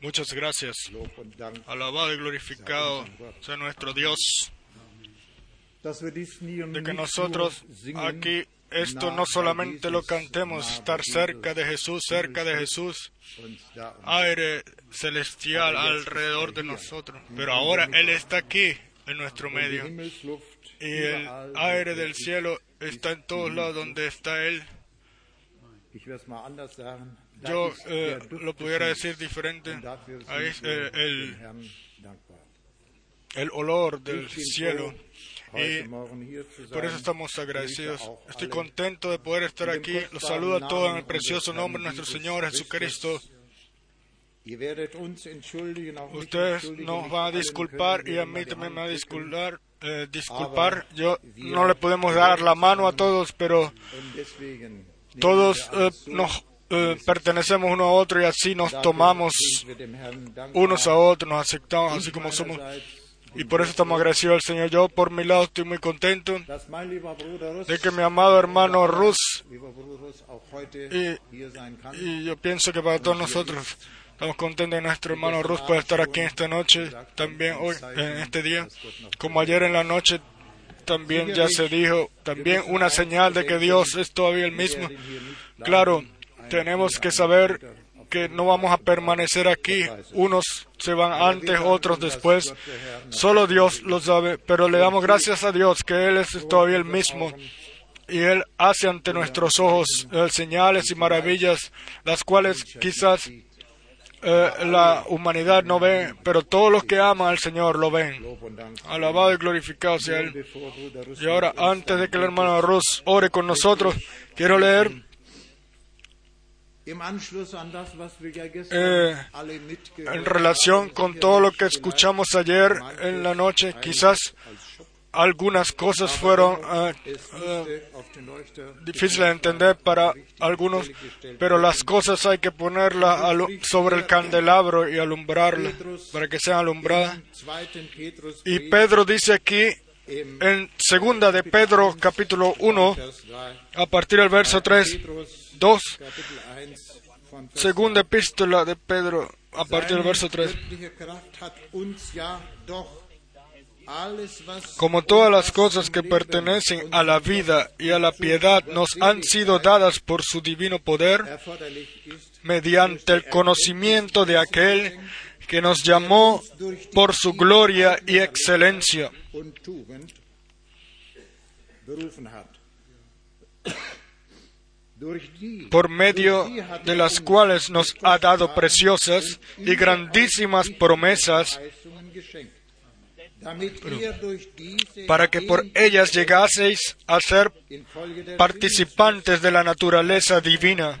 Muchas gracias. Alabado y glorificado sea nuestro Dios, de que nosotros aquí esto no solamente lo cantemos, estar cerca de Jesús, cerca de Jesús, aire celestial alrededor de nosotros. Pero ahora Él está aquí en nuestro medio. Y el aire ist del cielo está en todos lados donde está Él. Yo eh, lo pudiera decir diferente. Es eh, el, el olor del cielo. Y por eso estamos agradecidos. Estoy contento de poder estar aquí. Los saludo a todos en el precioso nombre de nuestro Señor. Jesucristo. Ustedes nos van a disculpar y a mí también me va a disculpar. eh, disculpar. Yo no le podemos dar la mano a todos, pero todos eh, nos eh, pertenecemos uno a otro y así nos tomamos unos a otros, nos aceptamos así como somos. Y por eso estamos agradecidos al Señor. Yo por mi lado estoy muy contento de que mi amado hermano Rus Y- yo pienso que para todos nosotros estamos contentos de nuestro hermano Rus pueda estar aquí esta noche, también hoy, en este día, como ayer en la noche también ya se dijo, también una señal de que Dios es todavía el mismo. Claro, tenemos que saber que no vamos a permanecer aquí. Unos se van antes, otros después. Solo Dios lo sabe, pero le damos gracias a Dios que Él es todavía el mismo. Y Él hace ante nuestros ojos eh, señales y maravillas, las cuales quizás eh, la humanidad no ve, pero todos los que aman al Señor lo ven. Alabado y glorificado sea Él. Y ahora, antes de que el hermano Rus ore con nosotros, quiero leer Eh, en relación con todo lo que escuchamos ayer en la noche, quizás algunas cosas fueron eh, eh, difíciles de entender para algunos, pero las cosas hay que ponerlas sobre el candelabro y alumbrarlas para que sean alumbradas. Y Pedro dice aquí en segunda de Pedro capítulo 1 Vers 3, a partir del verso 3, Petrus 2, Kapitel 1 von Vers segunda epístola de Pedro a partir del verso 3. göttliche Kraft hat uns ja doch alles, was Como todas las cosas que pertenecen a la vida y a la piedad nos han sido dadas por su divino poder, mediante el conocimiento de aquel que nos llamó por su gloria y excelencia. por medio de las cuales nos ha dado preciosas y grandísimas promesas, para que por ellas llegaseis a ser participantes de la naturaleza divina.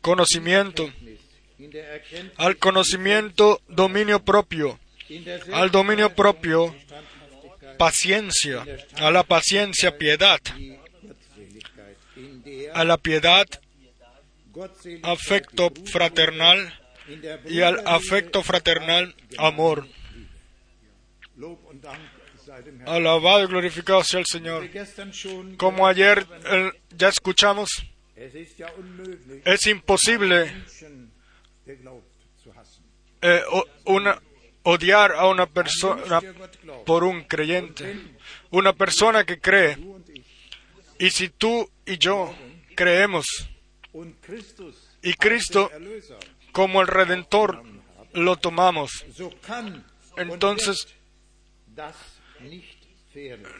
conocimiento, al conocimiento dominio propio, al dominio propio paciencia, a la paciencia piedad, a la piedad afecto fraternal y al afecto fraternal amor. Alabado y glorificado sea el Señor. Como ayer eh, ya escuchamos, Es imposible eh, odiar a una persona por un creyente, una persona que cree. Y si tú y yo creemos y Cristo como el Redentor lo tomamos, entonces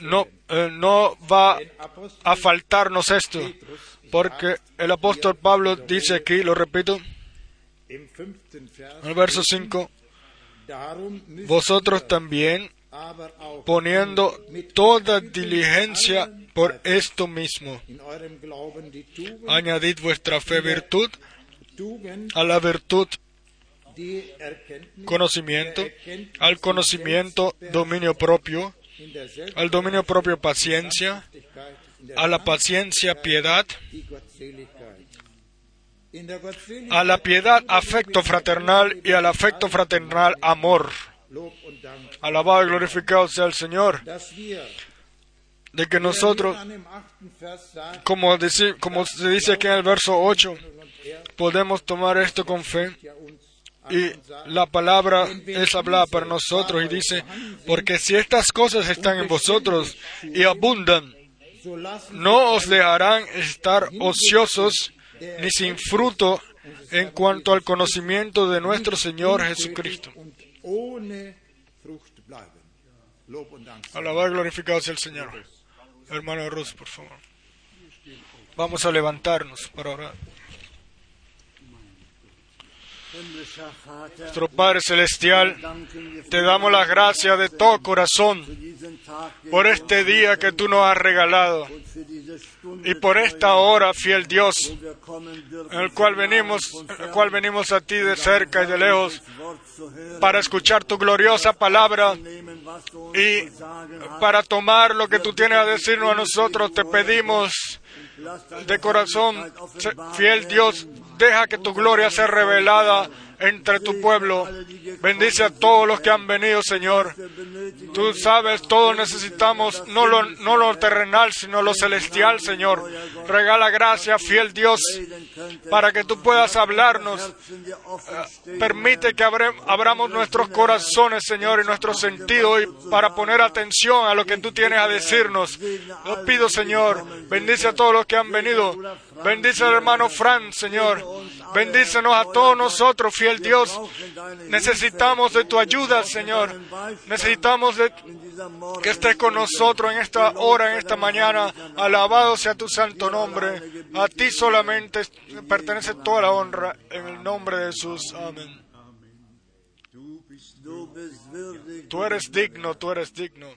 no, eh, no va a faltarnos esto, porque el apóstol Pablo dice aquí, lo repito, en el verso 5, darum müsst vosotros también poniendo toda diligencia por esto mismo, añadid vuestra fe virtud, a la virtud, conocimiento, al conocimiento, dominio propio, al dominio propio, paciencia, a la paciencia, piedad, a la piedad, afecto fraternal y al afecto fraternal, amor. Alabado y glorificado sea el Señor, de que nosotros, como, como se dice aquí en el verso 8, und er podemos tomar esto con fe. Y la palabra es hablada para nosotros y dice, porque si estas cosas están en vosotros y abundan, no os dejarán estar ociosos ni sin fruto en cuanto al conocimiento de nuestro Señor Jesucristo. Alabado y glorificado sea el Señor. Hermano Rus, por favor. Vamos a levantarnos para orar. Nuestro Padre Celestial, te damos las gracias de todo corazón por este día que tú nos has regalado y por esta hora, fiel Dios, en el cual venimos, en el cual venimos a ti de cerca y de lejos para escuchar tu gloriosa palabra y para tomar lo que tú tienes a decirnos a nosotros. Te pedimos de corazón, fiel Dios, deja que tu gloria sea revelada entre tu pueblo. Bendice a todos los que han venido, Señor. Tú sabes, todos necesitamos no lo, no lo terrenal, sino lo celestial, Señor. Regala gracia, fiel Dios, para que tú puedas hablarnos. Permite que abramos nuestros corazones, Señor, y nuestros sentidos y para poner atención a lo que tú tienes a decirnos. Lo pido, Señor, bendice a todos los que han venido. Bendice al hermano Fran, Señor. Bendícenos a todos nosotros, fiel Dios. Necesitamos de tu ayuda, Señor. Necesitamos de que estés con nosotros en esta hora, en esta mañana. Alabado sea tu santo nombre. A ti solamente pertenece toda la honra. En el nombre de Jesús. Amén. Tú eres digno, tú eres digno.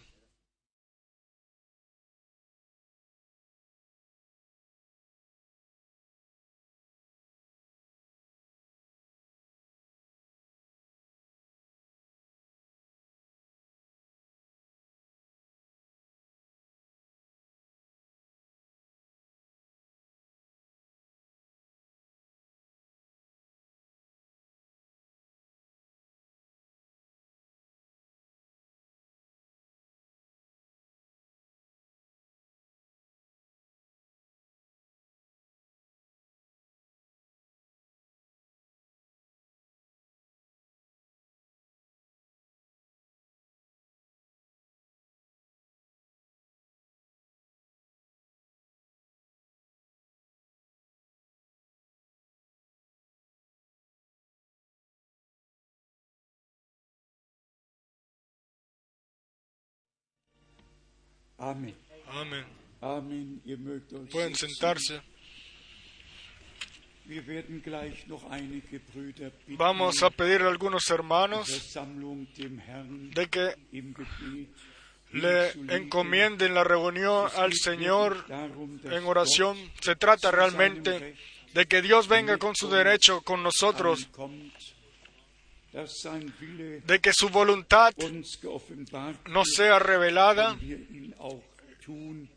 Amén. Pueden sentarse. Vamos a pedirle a algunos hermanos de que le encomienden la reunión al Señor en oración. Se trata realmente de que Dios venga con su derecho con nosotros, de que su voluntad nos sea revelada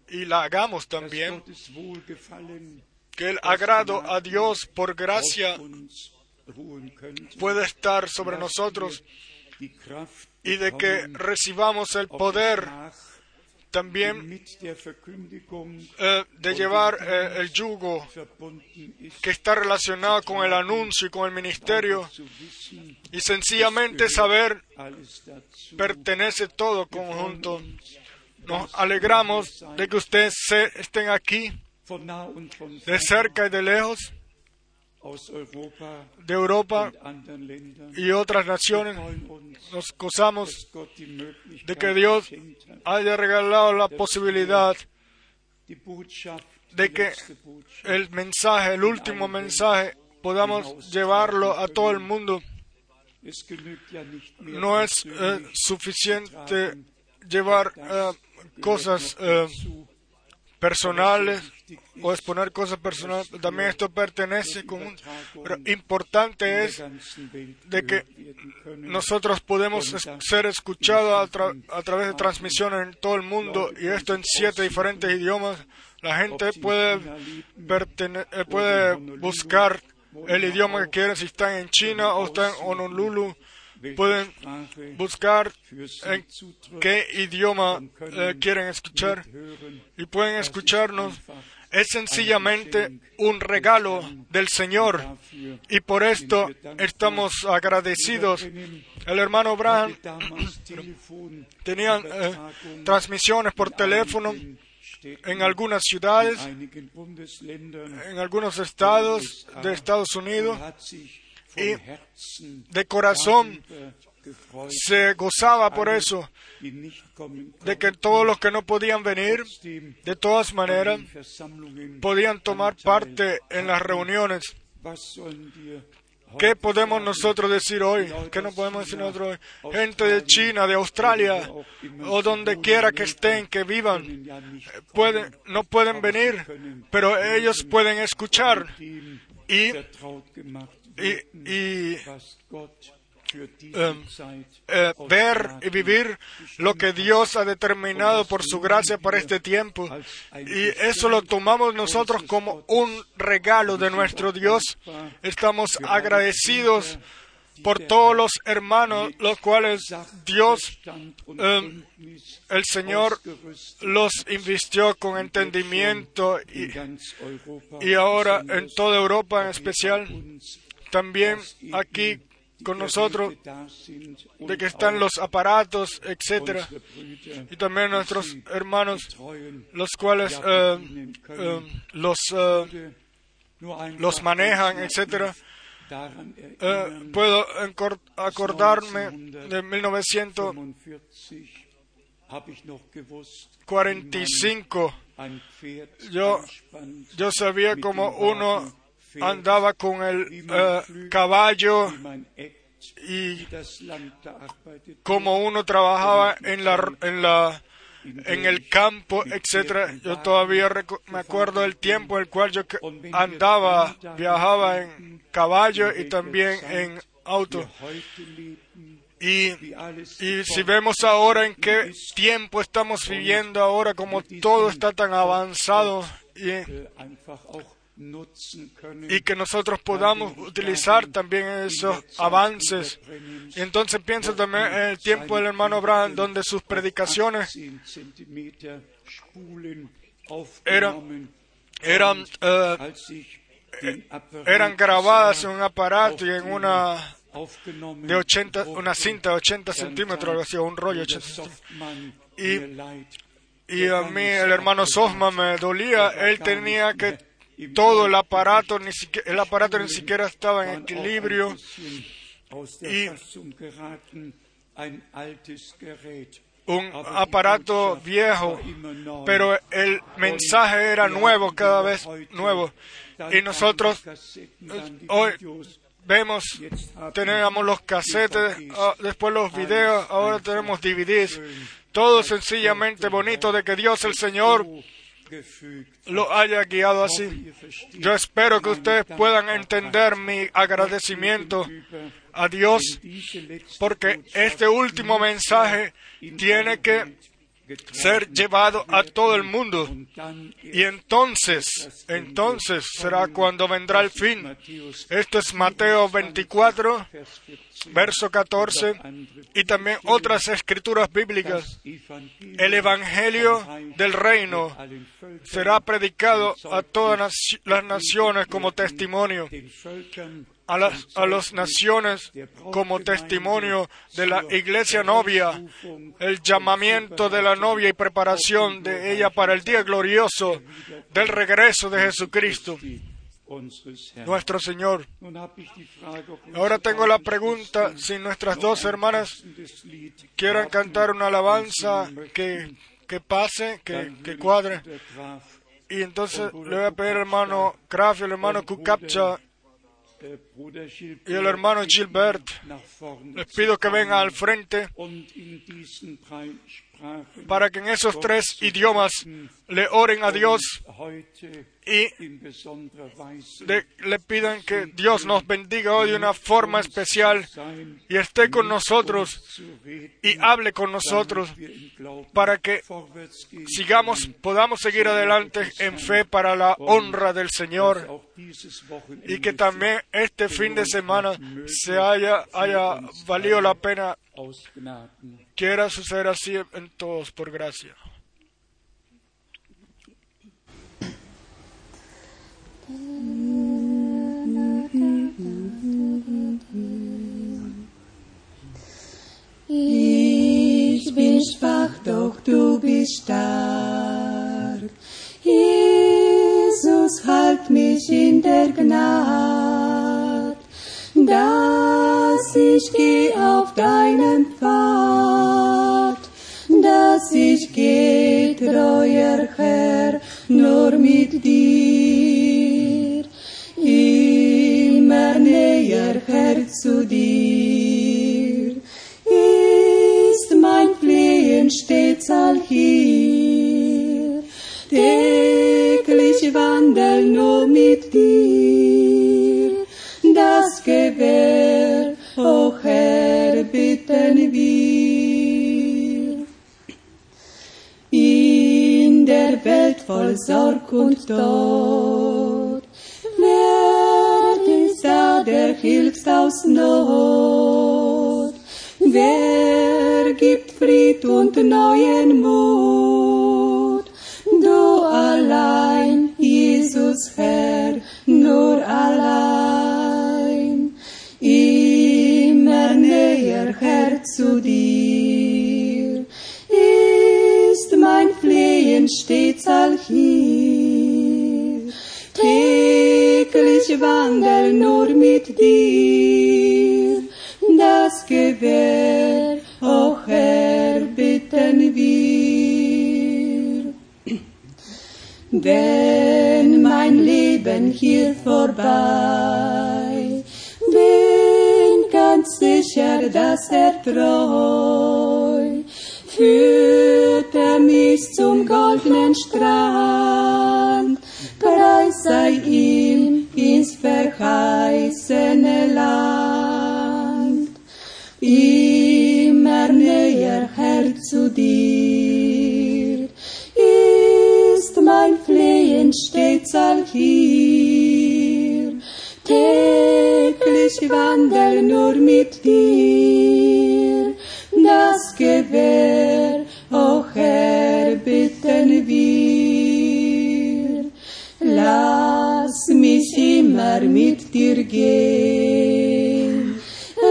y la hagamos también, que el agrado a Dios por gracia pueda estar sobre nosotros y de que recibamos el poder también eh, de llevar eh, el yugo que está relacionado con el anuncio y con el ministerio y sencillamente saber pertenece todo conjunto. Nos alegramos de que ustedes estén aquí de cerca y de lejos, de Europa y otras naciones. Nos gozamos de que Dios haya regalado la posibilidad de que el mensaje, el último mensaje, podamos llevarlo a todo el mundo. No es eh, suficiente llevar eh, cosas eh, personales o exponer cosas personales. También esto pertenece con un- importante es de que nosotros podemos ser escuchados a, tra- a través de transmisiones en todo el mundo y esto en siete diferentes idiomas. La gente puede, eh, puede buscar el idioma que quieren, si están en China o están en Honolulu, pueden buscar en qué idioma eh, quieren escuchar y pueden escucharnos. Es sencillamente un regalo del Señor y por esto estamos agradecidos. El hermano Braham tenía eh, transmisiones por teléfono en algunas ciudades, en algunos estados de Estados Unidos y de corazón se gozaba por eso, de que todos los que no podían venir, de todas maneras, podían tomar parte en las reuniones. ¿Qué podemos nosotros decir hoy? ¿Qué no podemos decir nosotros hoy? Gente de China, de Australia, o donde quiera que estén, que vivan, pueden, no pueden venir, pero ellos pueden escuchar y, y, y eh, ver y vivir lo que Dios ha determinado por su gracia para este tiempo. Y eso lo tomamos nosotros como un regalo de nuestro Dios. Estamos agradecidos por todos los hermanos, los cuales Dios, eh, el Señor, los invistió con entendimiento y, y ahora en toda Europa en especial, también aquí con nosotros, de que están los aparatos, etcétera, y también nuestros hermanos, los cuales eh, eh, los, eh, los manejan, etcétera. Puedo acordarme de 1945. Yo, yo sabía como uno andaba con el eh, caballo y como uno trabajaba en la en la en el campo, etcétera. Yo todavía me acuerdo del tiempo en el cual yo andaba, viajaba en caballo y también en auto. Y, y si vemos ahora en qué tiempo estamos viviendo ahora, como todo está tan avanzado y, y que nosotros podamos utilizar también esos avances. Entonces pienso también en el tiempo del hermano Abraham, donde sus predicaciones eran, eran, eh, eran grabadas en un aparato y en una de 80, una cinta de 80 centímetros, algo así, un rollo de 80 centímetros. Y, y a mí el hermano Sosma me dolía, él tenía que todo el aparato, ni siquiera, el aparato ni siquiera estaba en equilibrio y un aparato viejo, pero el mensaje era nuevo cada vez nuevo. Y nosotros hoy vemos, teníamos los casetes, ah, después los videos, ahora tenemos DVDs. Todo sencillamente bonito de que Dios el Señor lo haya guiado así. Yo espero que ustedes puedan entender mi agradecimiento a Dios porque este último mensaje tiene que ser llevado a todo el mundo. Y entonces, entonces será cuando vendrá el fin. Esto es Mateo 24, verso 14, y también otras escrituras bíblicas. El Evangelio del Reino será predicado a todas las naciones como testimonio a las a las naciones como testimonio de la iglesia novia, el llamamiento de la novia y preparación de ella para el día glorioso del regreso de Jesucristo, nuestro Señor. Ahora tengo la pregunta si nuestras dos hermanas quieran cantar una alabanza que, que pase, que, que cuadre. Y entonces le voy a pedir al hermano Kraft y al hermano Kukapcha y el hermano Gilbert, les pido que vengan al frente para que en esos tres idiomas le oren a Dios y de- le pidan que Dios nos bendiga hoy de una forma especial y esté con nosotros y hable con nosotros para que sigamos, podamos seguir adelante en fe para la honra del Señor y que también este fin de semana se haya, haya valido la pena. Quiera suceder así en todos por gracia. Ich bin schwach, doch du bist stark. Jesus, halt mich in der Gnade, dass ich geh auf deinen Pfad, dass ich geh, treuer Herr, nur mit dir, immer näher, Herr, zu dir. Ist mein Flehen stets all hier. Täglich wandel nur mit dir, Gewähr, o Herr, bitten wir. In der Welt voll Sorg und Tod, wer ist da, der hilft aus Not? Wer gibt Fried und neuen Mut? Du allein, Jesus Herr, nur allein. Zu dir. Ist mein Flehen stets all hier. Täglich wandel nur mit dir das Gewähr, o Herr, bitten wir. Wenn mein Leben hier vorbei, ganz sicher, dass er treu führt er mich zum goldenen Strand, preis sei ihm ins verheißene Land. Immer näher, Herr, zu dir, ist mein Flehen stets all hier. Täglich wandel nur mit dir, das Gewähr, o Herr, bitten wir. Lass mich immer mit dir gehen,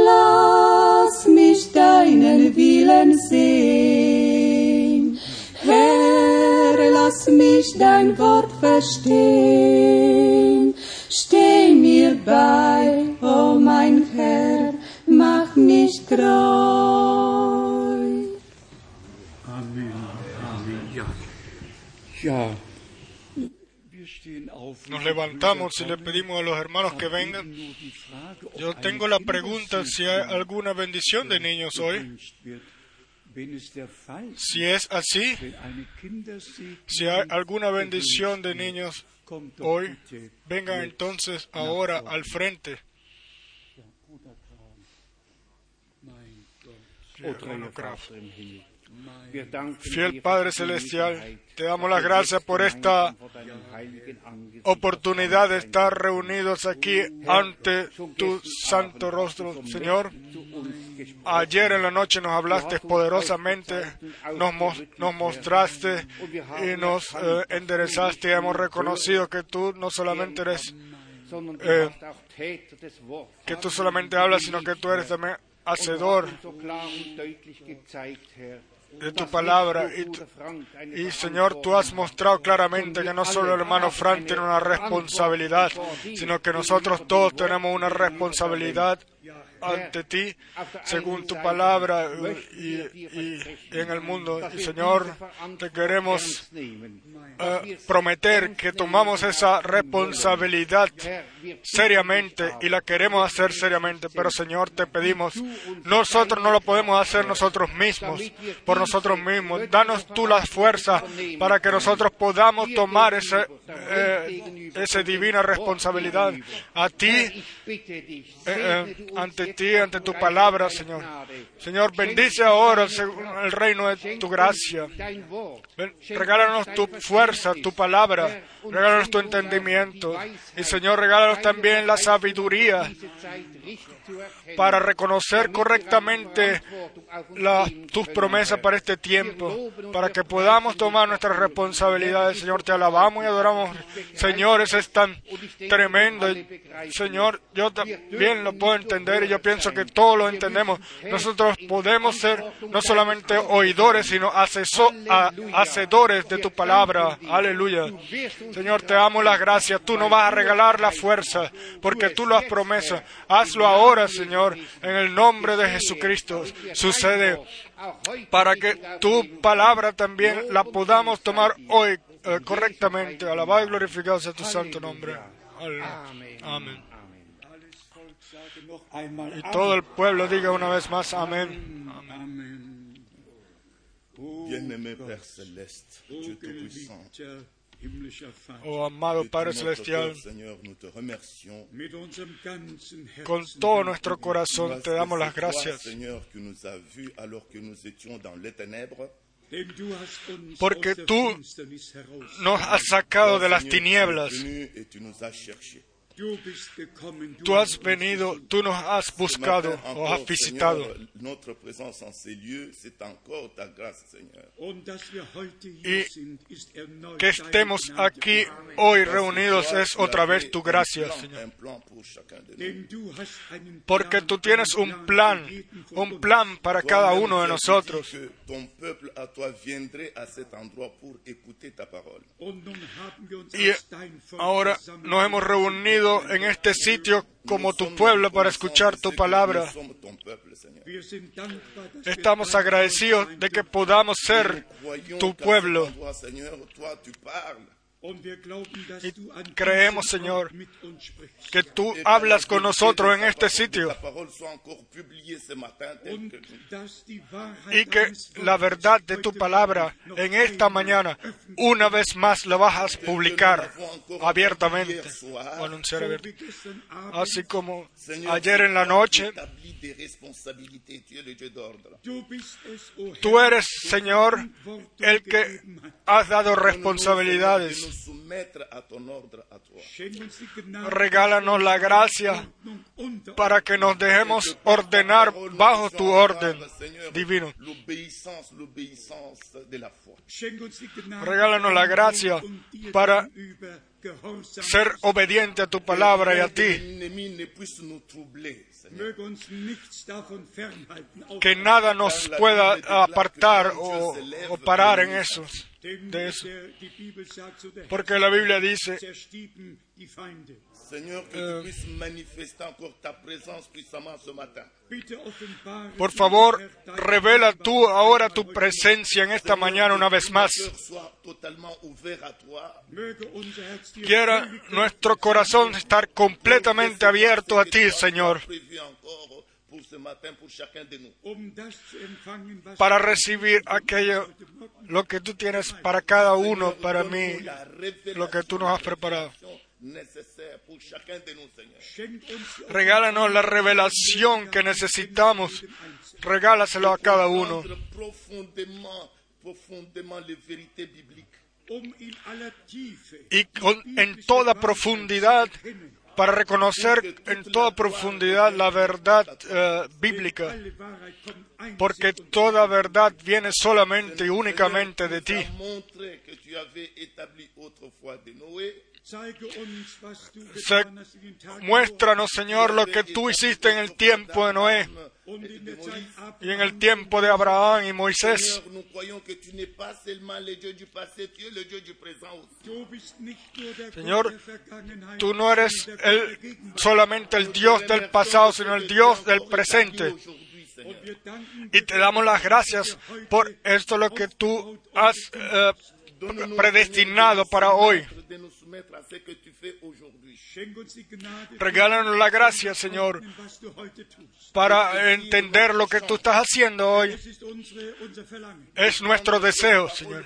lass mich deinen Willen sehen. Herr, lass mich dein Wort verstehen. Steh mir bei, o mein Herr, mach mich treu. Amen. Amen. Ja. Ja. Wir stehen auf. Nos levantamos y le pedimos a los hermanos que vengan. Yo tengo la pregunta si hay alguna bendición de niños hoy. Si es así, si hay alguna bendición de niños hoy, vengan jetzt. entonces ahora al frente. Fiel Padre Celestial, te damos las gracias por esta oportunidad de estar reunidos aquí ante tu santo rostro, Señor. Ayer en la noche nos hablaste poderosamente, nos, mos- nos mostraste y nos eh, enderezaste hemos reconocido que tú no solamente eres, Wortes. que tú solamente hablas, sino que tú eres también hacedor de tu palabra. Y, y Señor, tú has mostrado claramente que no solo el hermano Frank tiene una responsabilidad, sino que nosotros todos tenemos una responsabilidad ante ti según tu palabra eh, y, y en el mundo. Y Señor, te queremos eh, prometer que tomamos esa responsabilidad seriamente y la queremos hacer seriamente. Pero Señor, te pedimos, nosotros no lo podemos hacer nosotros mismos, por nosotros mismos. Danos tú la fuerza para que nosotros podamos tomar esa eh, esa divina responsabilidad a ti, eh, eh, ante tu palabra, Señor. Señor, bendice ahora el reino de tu gracia. Regálanos tu fuerza, tu palabra. Regálanos tu entendimiento. Y Señor, regálanos también la sabiduría para reconocer correctamente tus promesas para este tiempo, para que podamos tomar nuestras responsabilidades. Señor, te alabamos y adoramos. Señor, es tan tremendo. Señor, yo también lo puedo entender y yo pienso que todos lo entendemos. Nosotros podemos ser no solamente oidores, sino aseso- a- hacedores de tu palabra. Aleluya. Señor, te damos las gracias. Tú nos vas a regalar la fuerza, porque tú lo has promesa. Hazlo ahora, Señor, en el nombre de Jesucristo. Sucede para que tu palabra también la podamos tomar hoy eh, correctamente. Alabado y glorificado sea tu santo nombre. Amén. Y todo el pueblo diga una vez más amén. Amen. O Oh amado Padre Celestial, con todo nuestro corazón te damos las gracias. Porque tú. Nos has sacado de las tinieblas. Tú has venido, tú nos has buscado o has visitado. Y Que estemos aquí hoy reunidos es otra vez tu gracia, plan, Señor. Porque tú tienes un plan, un plan para cada uno de nosotros. Y ahora nos hemos reunido en este sitio como tu pueblo para escuchar tu palabra. Estamos agradecidos de que podamos ser tu pueblo. Creemos, Señor, que tú hablas con nosotros en este sitio y que la verdad de tu palabra en esta mañana una vez más la vas a publicar abiertamente anunciar abiertamente. Así como ayer en la noche, tú eres, Señor, el que has dado responsabilidades. Regálanos la gracia para que nos dejemos ordenar bajo tu orden divino. Regálanos la gracia para ser obediente a tu palabra y a ti. Que nada nos pueda apartar o, o parar en eso. De eso. Porque la Biblia dice. Seigneur, que encore ta présence puissamment ce matin. Por favor, revela tú ahora tu presencia en esta mañana una vez más. Quiera nuestro corazón estar completamente abierto a ti, Señor, um para recibir aquello, lo que tú tienes para cada uno, para mí, lo que tú nos has preparado. Regálanos la revelación que necesitamos. Regálaselo a cada uno. Um Y con- en toda profundidad, para reconocer en toda profundidad la verdad eh, bíblica. Porque toda verdad viene solamente y únicamente de ti. Se- Muéstranos, Señor, lo que tú hiciste en el tiempo de Noé. Zeit y en el tiempo de Abraham y Moisés. Señor, Tú no eres el, solamente el Dios del pasado, sino el Dios del presente. Y te damos las gracias por esto lo que tú has eh, predestinado para hoy. Regálanos la gracia, Señor, para entender lo que tú estás haciendo hoy. Es nuestro deseo, Señor,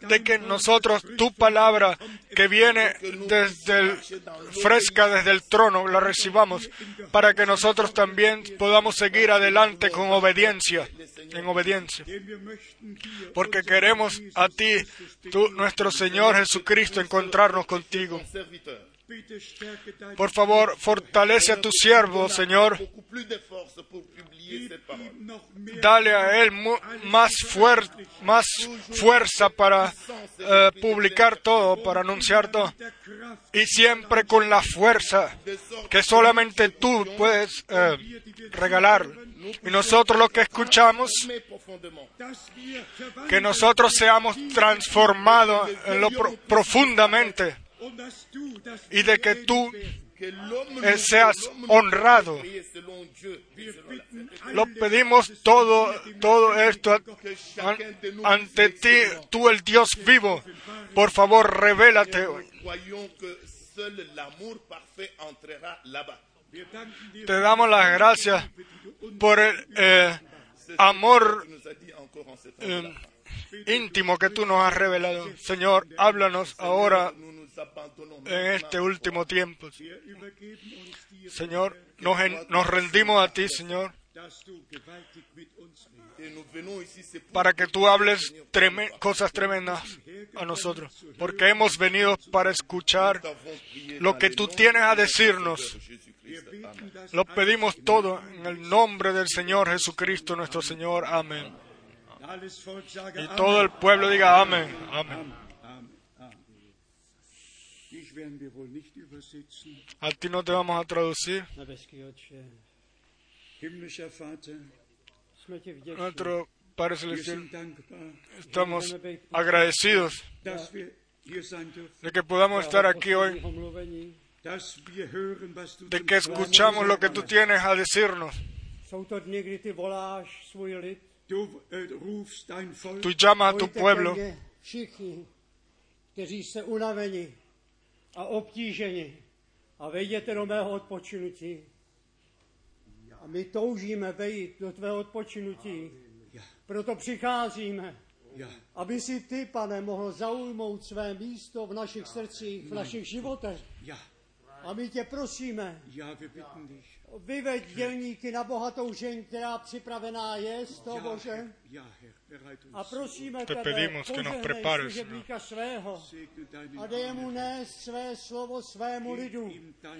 de que nosotros, tu palabra que viene desde fresca desde el trono, la recibamos, para que nosotros también podamos seguir adelante con obediencia, en obediencia. Porque queremos a ti, tú, nuestro Señor Jesucristo, encontrarnos contigo. Por favor, fortalece a tu siervo, Señor. Dale a él más, fuer- más fuerza para eh, publicar todo, para anunciar todo. Y siempre con la fuerza que solamente tú puedes eh, regalar. Y nosotros lo que escuchamos, que nosotros seamos transformados en lo pro- profundamente y de que tú seas honrado. Lo pedimos todo, todo esto ante ti, tú el Dios vivo. Por favor, revélate Te damos las gracias por el eh, amor eh, íntimo que tú nos has revelado. Señor, háblanos ahora en este último tiempo. Señor, nos, nos rendimos a ti, Señor, para que tú hables cosas tremendas a nosotros. Porque hemos venido para escuchar lo que tú tienes a de decirnos. Lo pedimos todo en el nombre del Señor Jesucristo, nuestro Señor. Amén. Y todo el pueblo diga amén. Amén. A ti no te vamos a traducir. Nuestro Padre Celestial, estamos agradecidos de que podamos estar aquí hoy, de que escuchamos lo que tú tienes a decirnos. Jsou to dny, kdy ty voláš svůj lid. Du äh, Tú llamas a tu pueblo kteří jste unaveni a obtíženi a vejděte do mého odpočinutí. A my toužíme vejít do tvého odpočinutí. Ja. Proto přicházíme, ja, aby si ty, pane, mohl zaujmout své místo v našich srdcích, v našich životech. A my tě prosíme, vyveď dělníky na bohatou žeň, která připravená je z toho Bože. A prosíme Te tebe, nos požehnej služebníka svého Segne deinen a dej mu nést své slovo svému lidu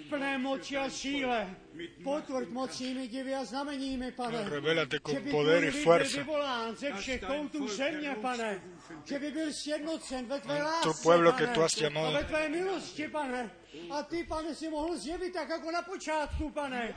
v plné moci für a síle. Potvrď und mocnými divy a znameními, pane. Revélate Že by tvůj lid byl vyvolán ze všech koutů země, pane. Že by byl sjednocen ve tvé lásce, pueblo que pane. tú has llamado. A ve tvé milosti, pane. A ty, pane, si mohl zjevit tak jako na počátku, pane.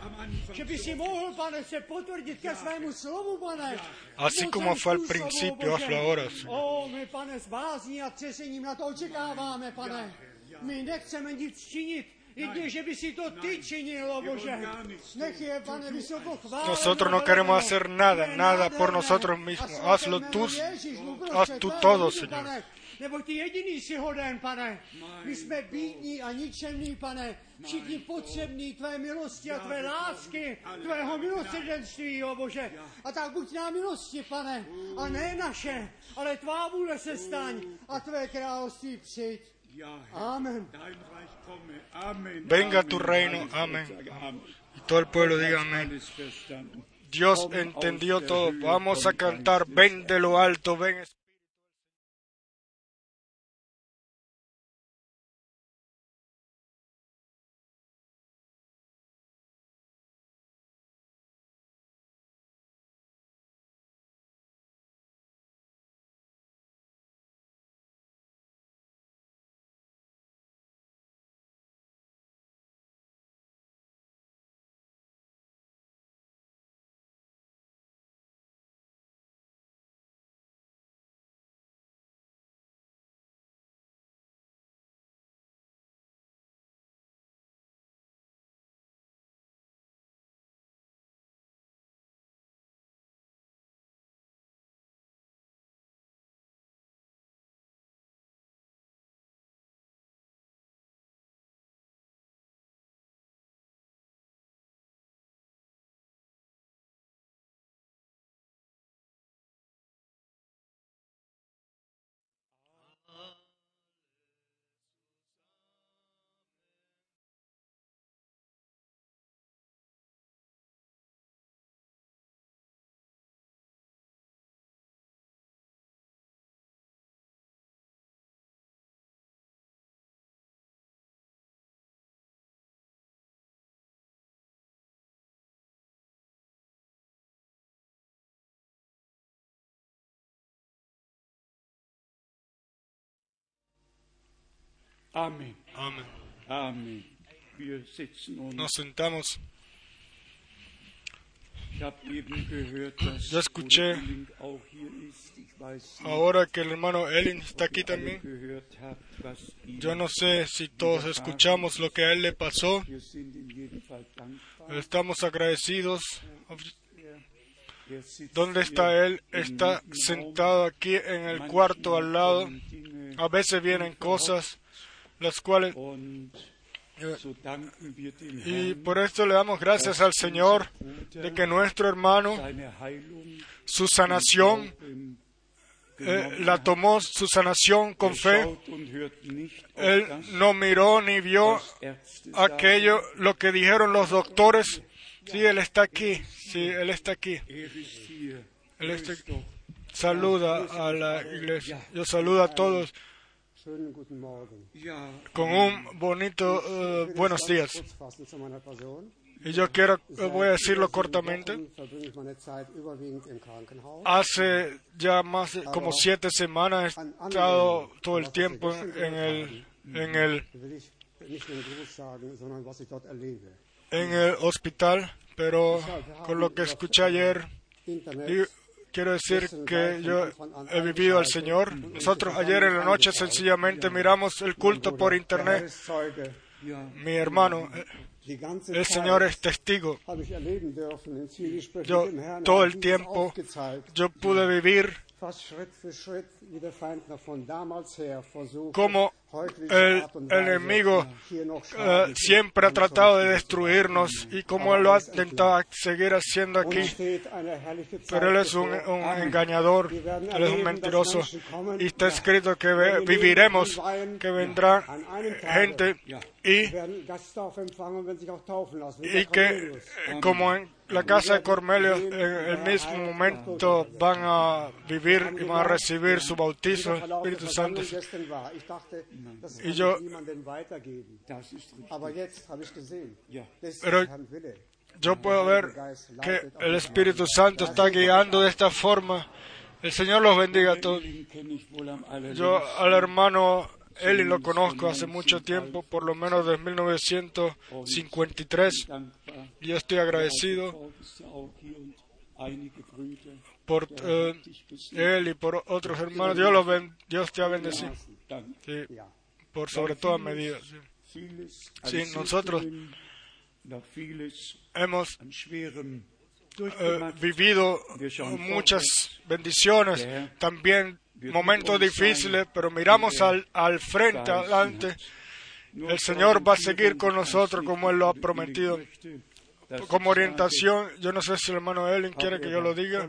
Že by si mohl, pane, se potvrdit ke svému slovu, pane. Así como fue al principio, hazlo ahora, Señor. O, my, pane, s bázní a třesením na to očekáváme, pane. My nechceme nic činit, jedině, že by si to ty činilo, Bože. Nech je, pane, vysoko chváleno, Nosotros no queremos hacer nada, nada por nosotros mismos. Hazlo tú, haz tú todo, Señor. Nebo ty jediný si hoden, pane. My jsme bídní a ničemní, pane. Všichni potřební tvé milosti a tvé lásky, tvého milosrdenství, o Bože. A tak buď nám milosti, pane, a ne naše, ale tvá vůle se staň a tvé království přijď. Amen. dein Reich komme. Amen. Venga Amen. tu reino. Amén. Amen. Y todo el pueblo diga amén. Dios entendió todo. Vamos a cantar, ven de lo alto, ven. Amén. Nos sentamos. Yo escuché Ahora que el hermano Elin está aquí también. Yo no sé si todos escuchamos lo que a él le pasó. Estamos agradecidos. ¿Dónde está él? Está sentado aquí en el cuarto al lado. A veces vienen cosas las cuales... Dem Y por esto le damos gracias al Señor de que nuestro hermano, su sanación, eh, la tomó su sanación con Er fe. Él no miró ni vio aquello, lo que dijeron los doctores. Sí, Él está aquí. Sí, Él está aquí. Er. Él está doch. Saluda a la iglesia. Yo saludo a todos Con un bonito eh, buenos días. Y yo quiero, eh, voy a decirlo cortamente. Hace ya más de como siete semanas he estado todo el tiempo en el, en el, en el hospital, pero con lo que escuché ayer, quiero decir que yo he vivido al Señor. Nosotros ayer en la noche sencillamente miramos el culto por internet. Mi hermano, eh, el Señor es testigo. Yo todo el tiempo yo pude vivir fast El enemigo eh, siempre ha tratado de destruirnos y como él lo ha intentado seguir haciendo aquí. Pero él es un, engañador, él es un mentiroso. Y está escrito que viviremos, que vendrá gente y, y que, eh, como en la casa de Cornelio, en el mismo momento van a vivir y van a recibir su bautizo, Espíritu Santo. Y yo- das ist richtig. Aber jetzt habe ich gesehen, Ja. das ist Pero- Herrn Wille. Yo puedo ver que el Espíritu Santo está guiando de esta forma. El Señor los bendiga a todos. Yo al hermano Eli lo conozco hace mucho tiempo, por lo menos desde 1953. dankbar. Y yo estoy agradecido por eh, él y por otros hermanos. Dios, los ben- Dios te ha bendecido. Sí, por sobre toda medida. sí. Nosotros Hemos eh, vivido muchas bendiciones, también momentos difíciles, pero miramos al, al frente, adelante. El Señor va a seguir con nosotros como Él lo ha prometido. Como orientación, yo no sé si el hermano Ellen quiere que yo lo diga,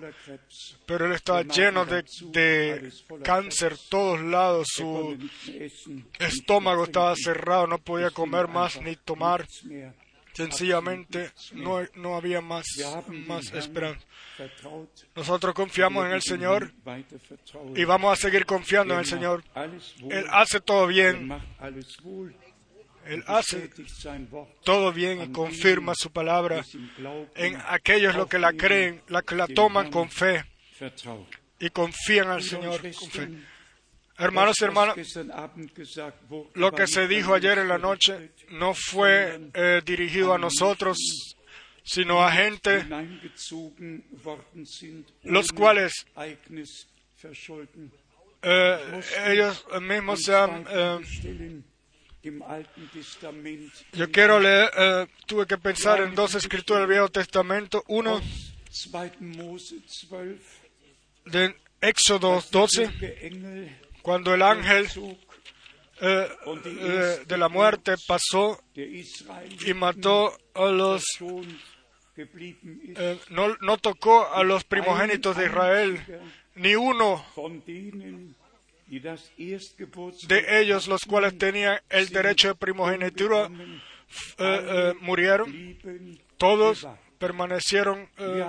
pero él estaba lleno de, de cáncer todos lados, su estómago estaba cerrado, no podía comer más ni tomar, sencillamente no, no había más, más esperanza. Nosotros confiamos en el Señor y vamos a seguir confiando en el Señor. Él hace todo bien. Él hace todo bien y confirma su palabra en aquellos los que la creen, la que la toman con fe y confían al Señor. Con Hermanos y hermanas, lo que se dijo ayer en la noche no fue eh, dirigido a nosotros, sino a gente los cuales eh, ellos mismos se han... eh, yo quiero leer, eh, tuve que pensar en dos escrituras del Viejo Testamento, uno aus 2. Mose 12, de Éxodo 12, der Engel cuando el ángel eh, eh, de la muerte pasó y mató a los no, no tocó a los primogénitos de Israel, ni uno de ellos, los cuales tenían el derecho de primogenitura, eh, eh, murieron, todos permanecieron eh,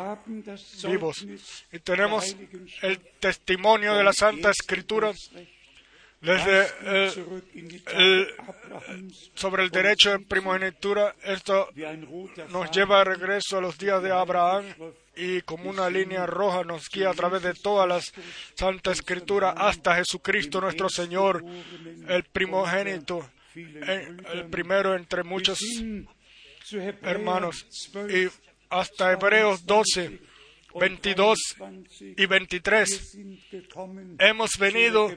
vivos. Y tenemos el testimonio de la Santa Escritura desde eh, die el- Abrahams sobre el derecho de primogenitura. Esto nos lleva de regreso a los días de Abraham y como una línea roja nos guía a través de todas las Santa Escritura hasta Jesucristo nuestro Señor, el primogénito, en- el primero entre muchos hermanos. 12, Y hasta Hebreos 12, 22 20. y 23 Wir sind gekommen hemos venido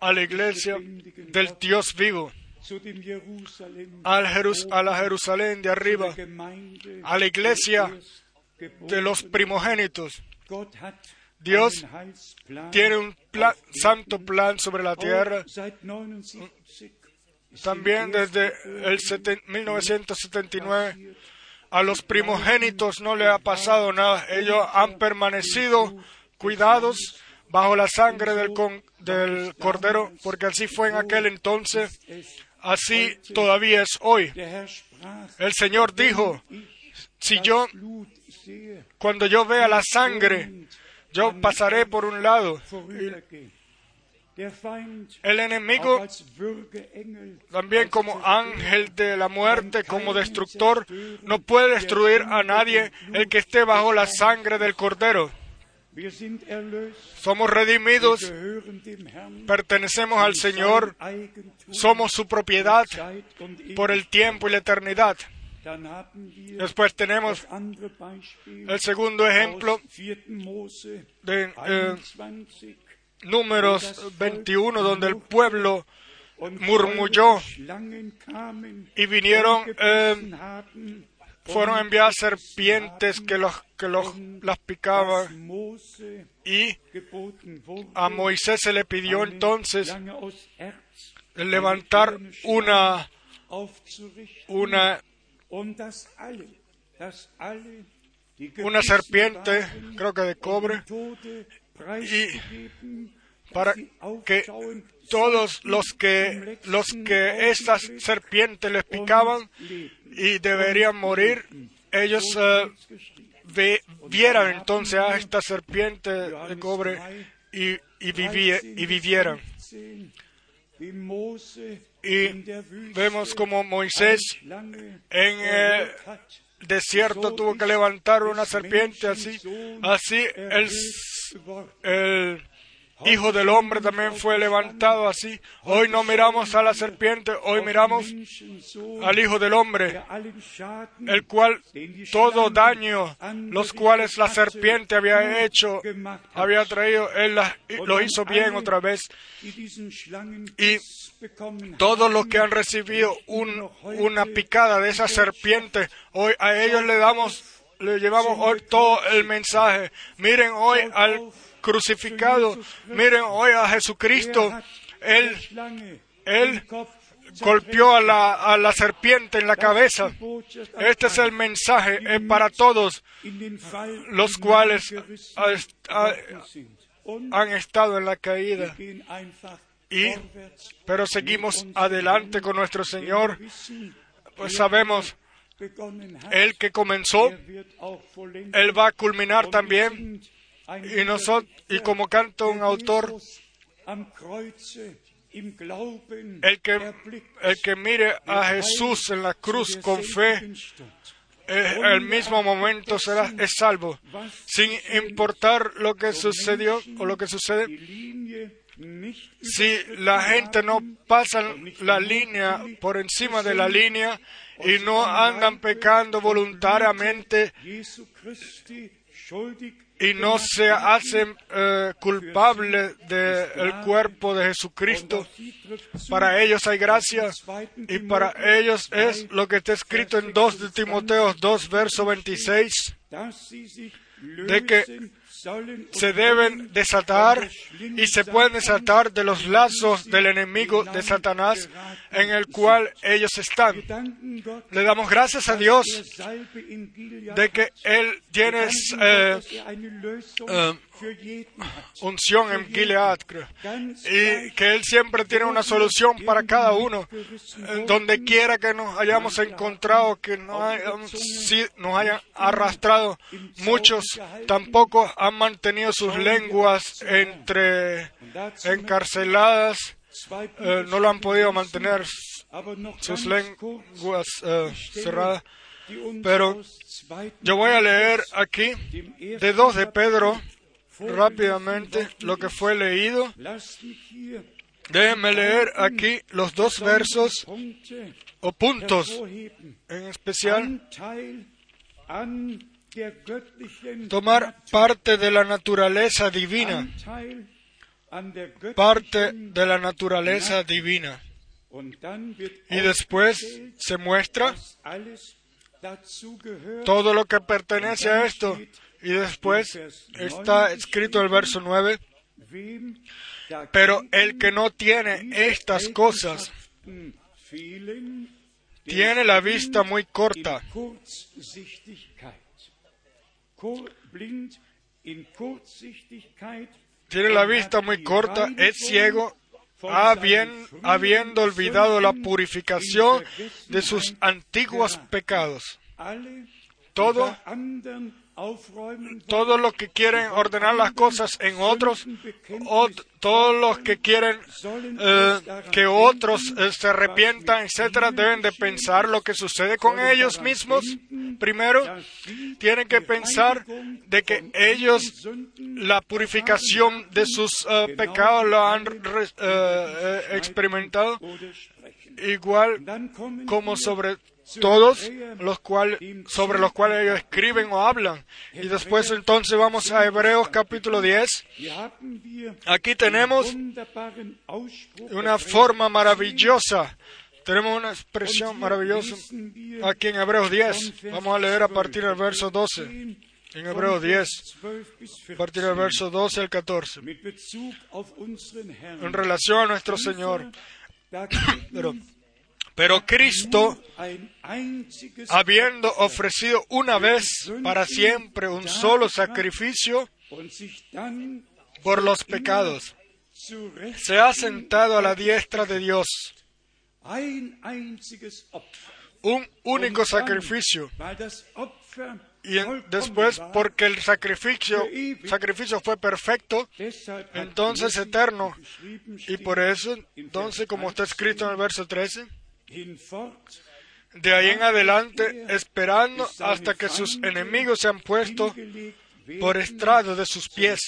a la iglesia del Dios vivo, al Jerus- a la Jerusalén de arriba, a la iglesia de los primogénitos. Dios Tiene un pla- auf Erden. santo plan sobre la tierra. Auch seit 79 También desde el seten- 1979 a los primogénitos no le ha pasado nada. Ellos han permanecido cuidados bajo la sangre del, del cordero, porque así fue en aquel entonces, así todavía es hoy. El Señor dijo, si yo, cuando yo vea la sangre, yo pasaré por un lado. El enemigo También como ángel de la muerte, como destructor, no puede destruir a nadie el que esté bajo la sangre del cordero. Somos redimidos, pertenecemos al Señor, somos su propiedad por el tiempo y la eternidad. Después tenemos el segundo ejemplo aus 4. Mose de eh, 21. Números 21, donde el pueblo murmulló y vinieron, eh, fueron enviadas serpientes que, los, que los, las picaban y a Moisés se le pidió entonces levantar una, una, una serpiente, creo que de cobre, preiszugeben, para que todos los que, los que estas serpientes les picaban y deberían morir, ellos eh, ve- vieran entonces a esta serpiente de cobre y, y, y vivieran. 15, wie Mose Y vemos como Moisés en hat. desierto tuvo que levantar una serpiente así, así el, el Hijo del Hombre también fue levantado así. Hoy no miramos a la serpiente, hoy miramos al Hijo del Hombre, el cual todo daño, los cuales la serpiente había hecho, había traído, Él las- lo hizo bien otra vez. Y todos los que han recibido un- una picada de esa serpiente, hoy a ellos le damos, le llevamos hoy todo el mensaje. Miren hoy al crucificado, miren hoy a Jesucristo. Él, él golpeó a la, a la serpiente en la cabeza. Este es el mensaje es para todos los cuales ha- ha- han estado en la caída. Y, pero seguimos adelante con nuestro Señor, pues sabemos, el que comenzó, Él va a culminar también. Y nosotros, y como canta un autor, el que, el que mire a Jesús en la cruz con fe, eh, el mismo momento será es salvo, sin importar lo que sucedió o lo que sucede. Si la gente no pasa la línea por encima de la línea y no andan pecando voluntariamente y no se hacen eh, culpables del cuerpo de Jesucristo, para ellos hay gracia y para ellos es lo que está escrito en 2 de Timoteo 2, verso 26, de que se deben desatar y se pueden desatar de los lazos del enemigo de Satanás en el cual ellos están. Le damos gracias a Dios de que Él tiene eh, eh, unción en Gilead, y que Él siempre tiene una solución para cada uno. Donde quiera que nos hayamos encontrado, que nos, hayamos si- nos hayan arrastrado, muchos tampoco han mantenido sus lenguas entre encarceladas, eh, no lo han podido mantener sus lenguas eh, cerradas. Pero yo voy a leer aquí de 2 de Pedro rápidamente lo que fue leído. Déjenme leer aquí los dos versos o puntos en especial. Tomar parte de la naturaleza divina, parte de la naturaleza divina. Y después se muestra todo lo que pertenece a esto. Y después está escrito el verso 9, Wem dagegen pero el que no tiene estas cosas tiene la ist vista muy corta. Tiene la vista muy corta, es ciego, habiendo olvidado la purificación de sus antiguos pecados. Todo- Todos los que quieren ordenar las cosas en otros, o todos los que quieren eh, que otros eh, se arrepientan, etcétera, deben de pensar lo que sucede con ellos mismos. Primero, tienen que pensar de que ellos la purificación de sus eh, pecados lo han eh, eh, experimentado igual como sobre zu todos los cuales sobre los cuales ellos escriben o hablan. Y después entonces vamos a Hebreos capítulo 10. Hier haben wir Aquí tenemos una forma 10, maravillosa. Tenemos una expresión maravillosa aquí en Hebreos 10. von Vers Vamos a leer a partir del 12, verso 12. von En Hebreos 10, 12 bis a partir del 14. verso 12 al 14. Mit Bezug auf unseren Herrn. En relación a nuestro Señor. Pero, pero Cristo, habiendo ofrecido una vez para siempre un solo sacrificio por los pecados, se ha sentado a la diestra de Dios. Un único sacrificio. Y después, porque el sacrificio, sacrificio fue perfecto, entonces eterno. Y por eso, entonces, como está escrito en el verso 13, hinfort, de ahí en adelante, esperando hasta que sus enemigos puestos hingelegt werden por estrado de sus pies.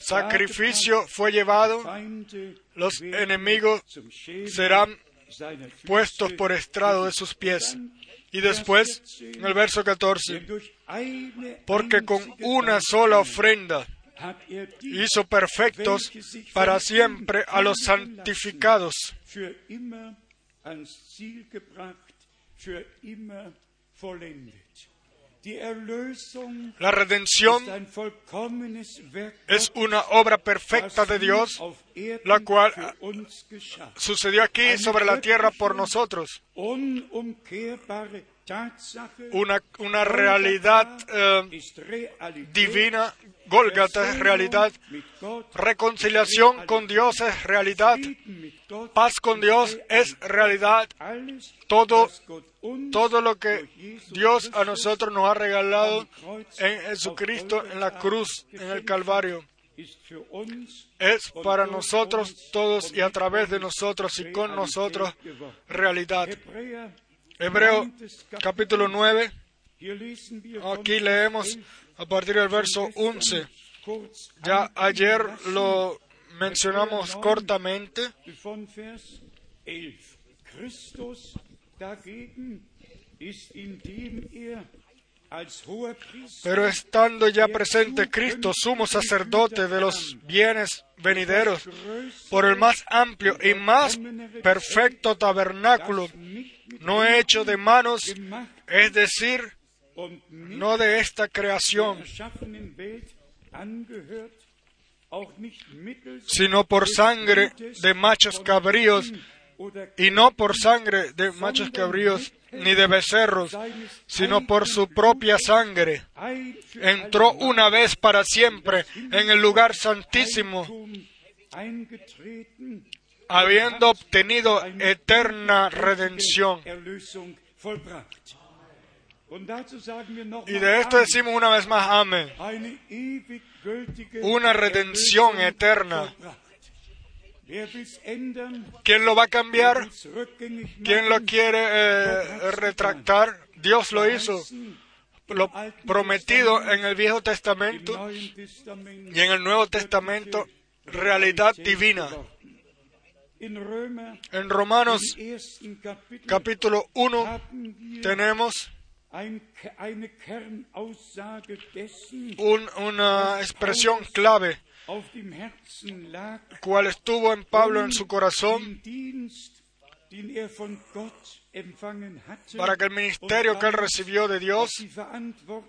Sacrificio fue llevado, los enemigos serán puestos por estrado de sus pies. Y después, en el verso 14, Denn durch eine porque con una sola ofrenda hizo perfectos para siempre a los santificados. La redención es una obra perfecta de Dios, la cual sucedió aquí sobre la tierra por nosotros. Una, una realidad eh, divina, Gólgata es realidad, reconciliación con Dios es realidad, paz con Dios es realidad, todo, todo lo que Dios a nosotros nos ha regalado en Jesucristo en la cruz, en el Calvario. Es para nosotros todos y a través de nosotros y con nosotros realidad. Hebreo capítulo 9, Hier lesen wir von aquí leemos 11 a partir del verso gestern 11. kurz Ya ayer lo mencionamos cortamente. Pero estando ya presente Cristo, sumo sacerdote de los bienes venideros, por el más amplio y más perfecto tabernáculo, no hecho de manos, es decir, no de esta creación, sino por sangre de machos cabríos, y no por sangre de machos cabríos ni de becerros, sino por su propia sangre. Entró una vez para siempre en el lugar santísimo, habiendo obtenido eterna redención. Y de esto decimos una vez más, amén. Una redención eterna. ¿Quién lo va a cambiar? ¿Quién lo quiere eh, retractar? Dios lo hizo. Lo prometido en el Viejo Testamento y en el Nuevo Testamento realidad divina. En Romanos capítulo 1 haben wir tenemos una expresión clave, cual estuvo en Pablo en su corazón er para que el ministerio que él recibió de Dios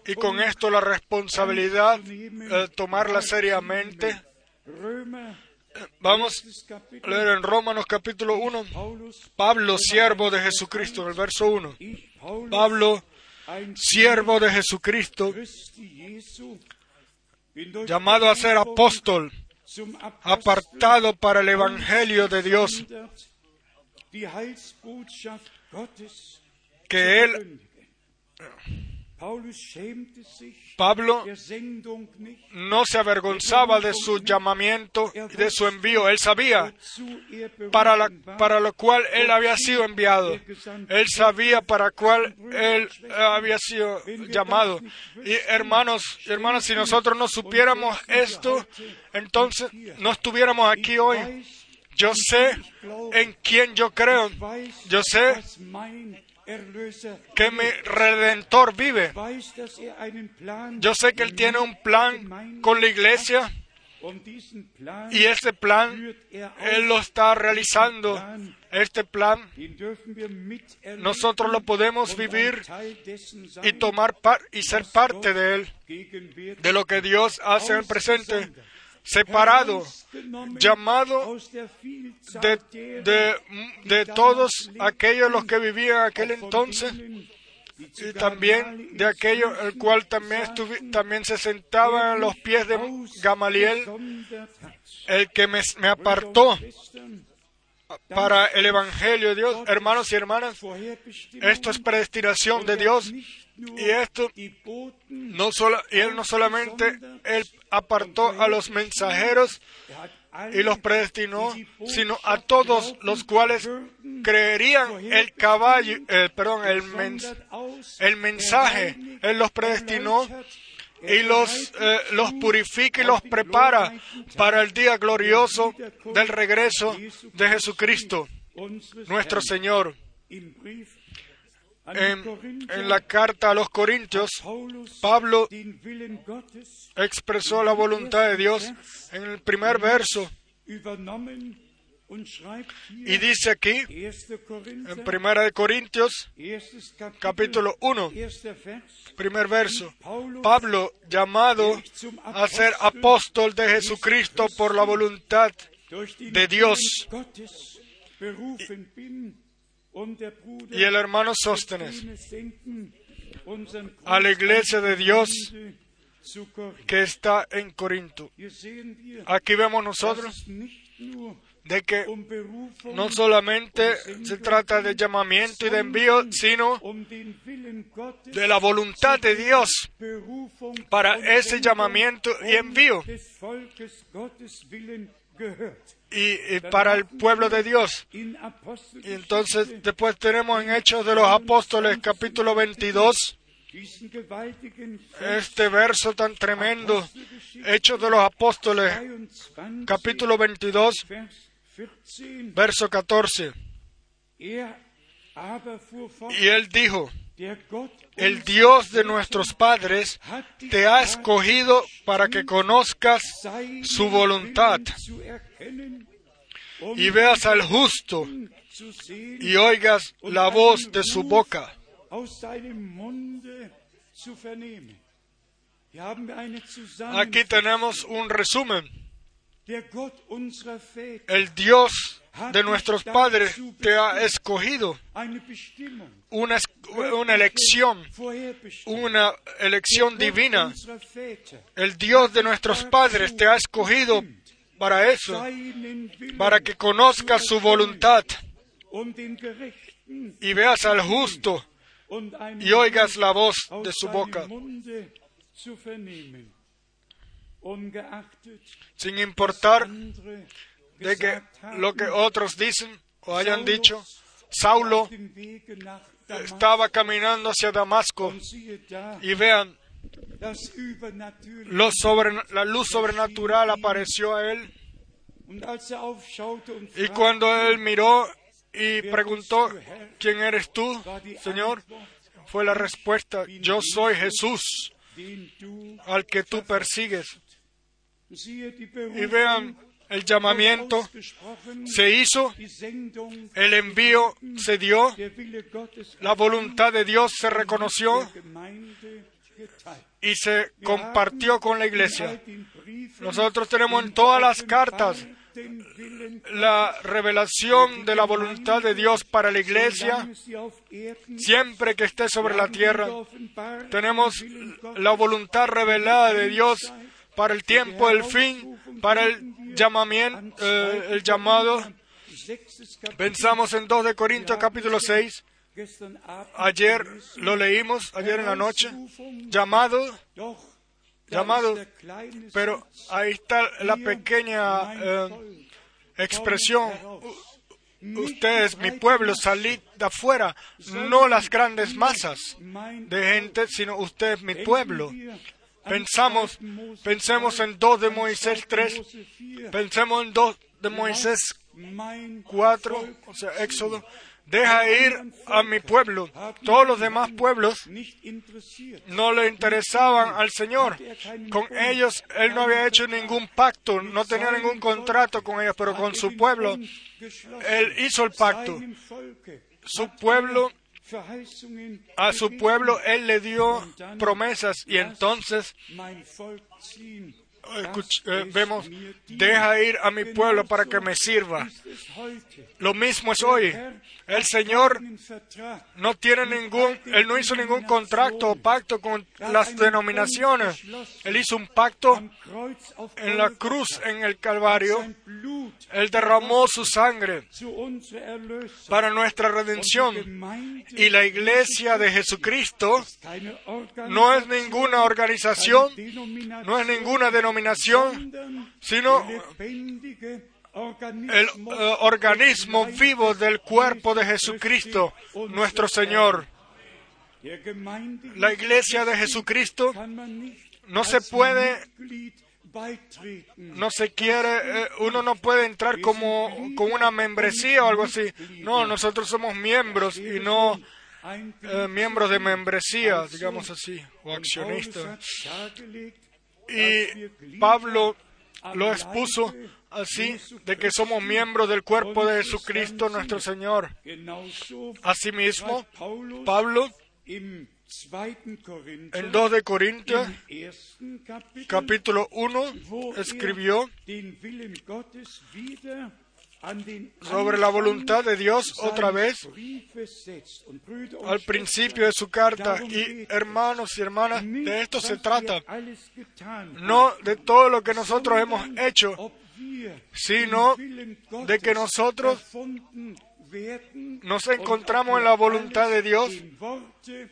y con esto la responsabilidad eh, tomarla seriamente. Vamos a leer en Romanos capítulo 1, Paulus, Pablo, siervo de Jesucristo, en el verso 1. ich, Paulus, Pablo, siervo de Jesucristo, llamado a ser apóstol, apartado para el Evangelio de Dios, que él, Pablo, no se avergonzaba de su llamamiento y de su envío. Él sabía er para, la- para lo cual él había sido enviado. Él sabía para cual él había sido llamado. Y hermanos hermanas, si nosotros no supiéramos esto, entonces no estuviéramos aquí hoy. Yo sé en quién yo creo. Yo sé que mi redentor vive. er Yo sé que él tiene un plan con la iglesia Plan y ese plan er él lo está realizando. Este plan nosotros lo podemos vivir y tomar par y ser parte de él, de lo que Dios hace en el presente, separado, llamado de, de, de todos aquellos los que vivían aquel entonces y también de aquellos el cual también, también se sentaba en los pies de Gamaliel, el que me, me apartó para el Evangelio de Dios. Hermanos y hermanas, esto es predestinación de Dios y esto no solo, y él no solamente él apartó a los mensajeros er y los predestinó, sino a todos los cuales creerían el caballo, eh, perdón, el, mens- el mensaje. Él los predestinó y los, eh, los purifica y los prepara para el día glorioso del regreso de Jesucristo, nuestro. Señor. En, la carta a los Corintios, Pablo expresó la voluntad de Dios en el primer verso y dice aquí, 1. Korinther, en Primera de Corintios, capítulo 1, erster Vers, primer verso, Pablo, llamado a ser apóstol de Jesucristo por la voluntad de Dios. Y el hermano Sóstenes, a la iglesia de Dios que está en Corinto. Aquí vemos nosotros de que um no solamente se trata de llamamiento y de envío, sino um de la voluntad de Dios para ese llamamiento y envío y, y para el pueblo de Dios. Y entonces después tenemos en Hechos de los Apóstoles capítulo 22 diesen gewaltigen Vers este verso tan tremendo. Hechos de los Apóstoles 22, capítulo 22 Vers 14. verso 14. Er aber fuhr fort, Y él dijo, el Dios de nuestros padres te ha escogido para que conozcas su voluntad y veas al justo y oigas la voz de su boca. Aquí tenemos un resumen. El Dios de nuestros padres te ha escogido. Una, elección, una elección divina. El Dios de nuestros padres te ha escogido para eso, para que conozcas su voluntad y veas al justo y oigas la voz de su boca, sin importar de que lo que otros dicen o hayan dicho, Saulo estaba caminando hacia Damasco. Y vean, lo sobre- la luz sobrenatural apareció a él. Er y cuando él miró y preguntó, ¿quién eres tú, Señor? Fue la respuesta, yo soy Jesús, al que tú persigues. Y vean, el llamamiento se hizo, el envío se dio, la voluntad de Dios se reconoció y se compartió con la iglesia. Nosotros tenemos en todas las cartas la revelación de la voluntad de Dios para la iglesia siempre que esté sobre la tierra. Tenemos la voluntad revelada de Dios para el tiempo del fin, para el llamamiento, eh, el llamado. Pensamos en 2 de Corintios capítulo 6. gestern Abend Ayer lo leímos, ayer en la noche. Llamado, llamado, pero ahí está la pequeña eh, expresión. Ustedes, mi pueblo, salid de afuera, no las grandes masas de gente, sino ustedes, mi pueblo. Pensamos, pensemos en 2 de Moisés 3, Mose 4, pensemos en 2 de Moisés mein 4, o sea, Éxodo. Deja ir a mi pueblo. Todos los demás pueblos no le interesaban al Señor. Con ellos Él no había hecho ningún pacto, no tenía ningún contrato con ellos, pero con su pueblo Él hizo el pacto. Su pueblo, a su pueblo Él le dio promesas y entonces eh, vemos, deja ir a mi pueblo para que me sirva. Ist es heute. Lo mismo es hoy. El Señor no tiene ningún, Él no hizo ningún contrato o pacto con las denominaciones. Él hizo un pacto en la cruz, en el Calvario. Él derramó su sangre para nuestra redención. Y la iglesia de Jesucristo no es ninguna organización, no es ninguna denominación, sino el eh, organismo vivo del cuerpo de Jesucristo, nuestro Señor. La iglesia de Jesucristo no se puede no se quiere, eh, uno no puede entrar como con una membresía o algo así. No, nosotros somos miembros y no eh, miembros de membresía, digamos así, o accionistas. Y Pablo lo expuso así, de que somos miembros del cuerpo de Jesucristo nuestro Señor. Asimismo, Pablo im 2. Korinther en 2 de Corintios, capítulo 1, wo escribió sobre la voluntad de Dios otra vez al principio de su carta. Y hermanos y hermanas, de esto se trata. No de todo lo que nosotros hemos hecho, sino de que nosotros nos encontramos en la voluntad de Dios y, Gottes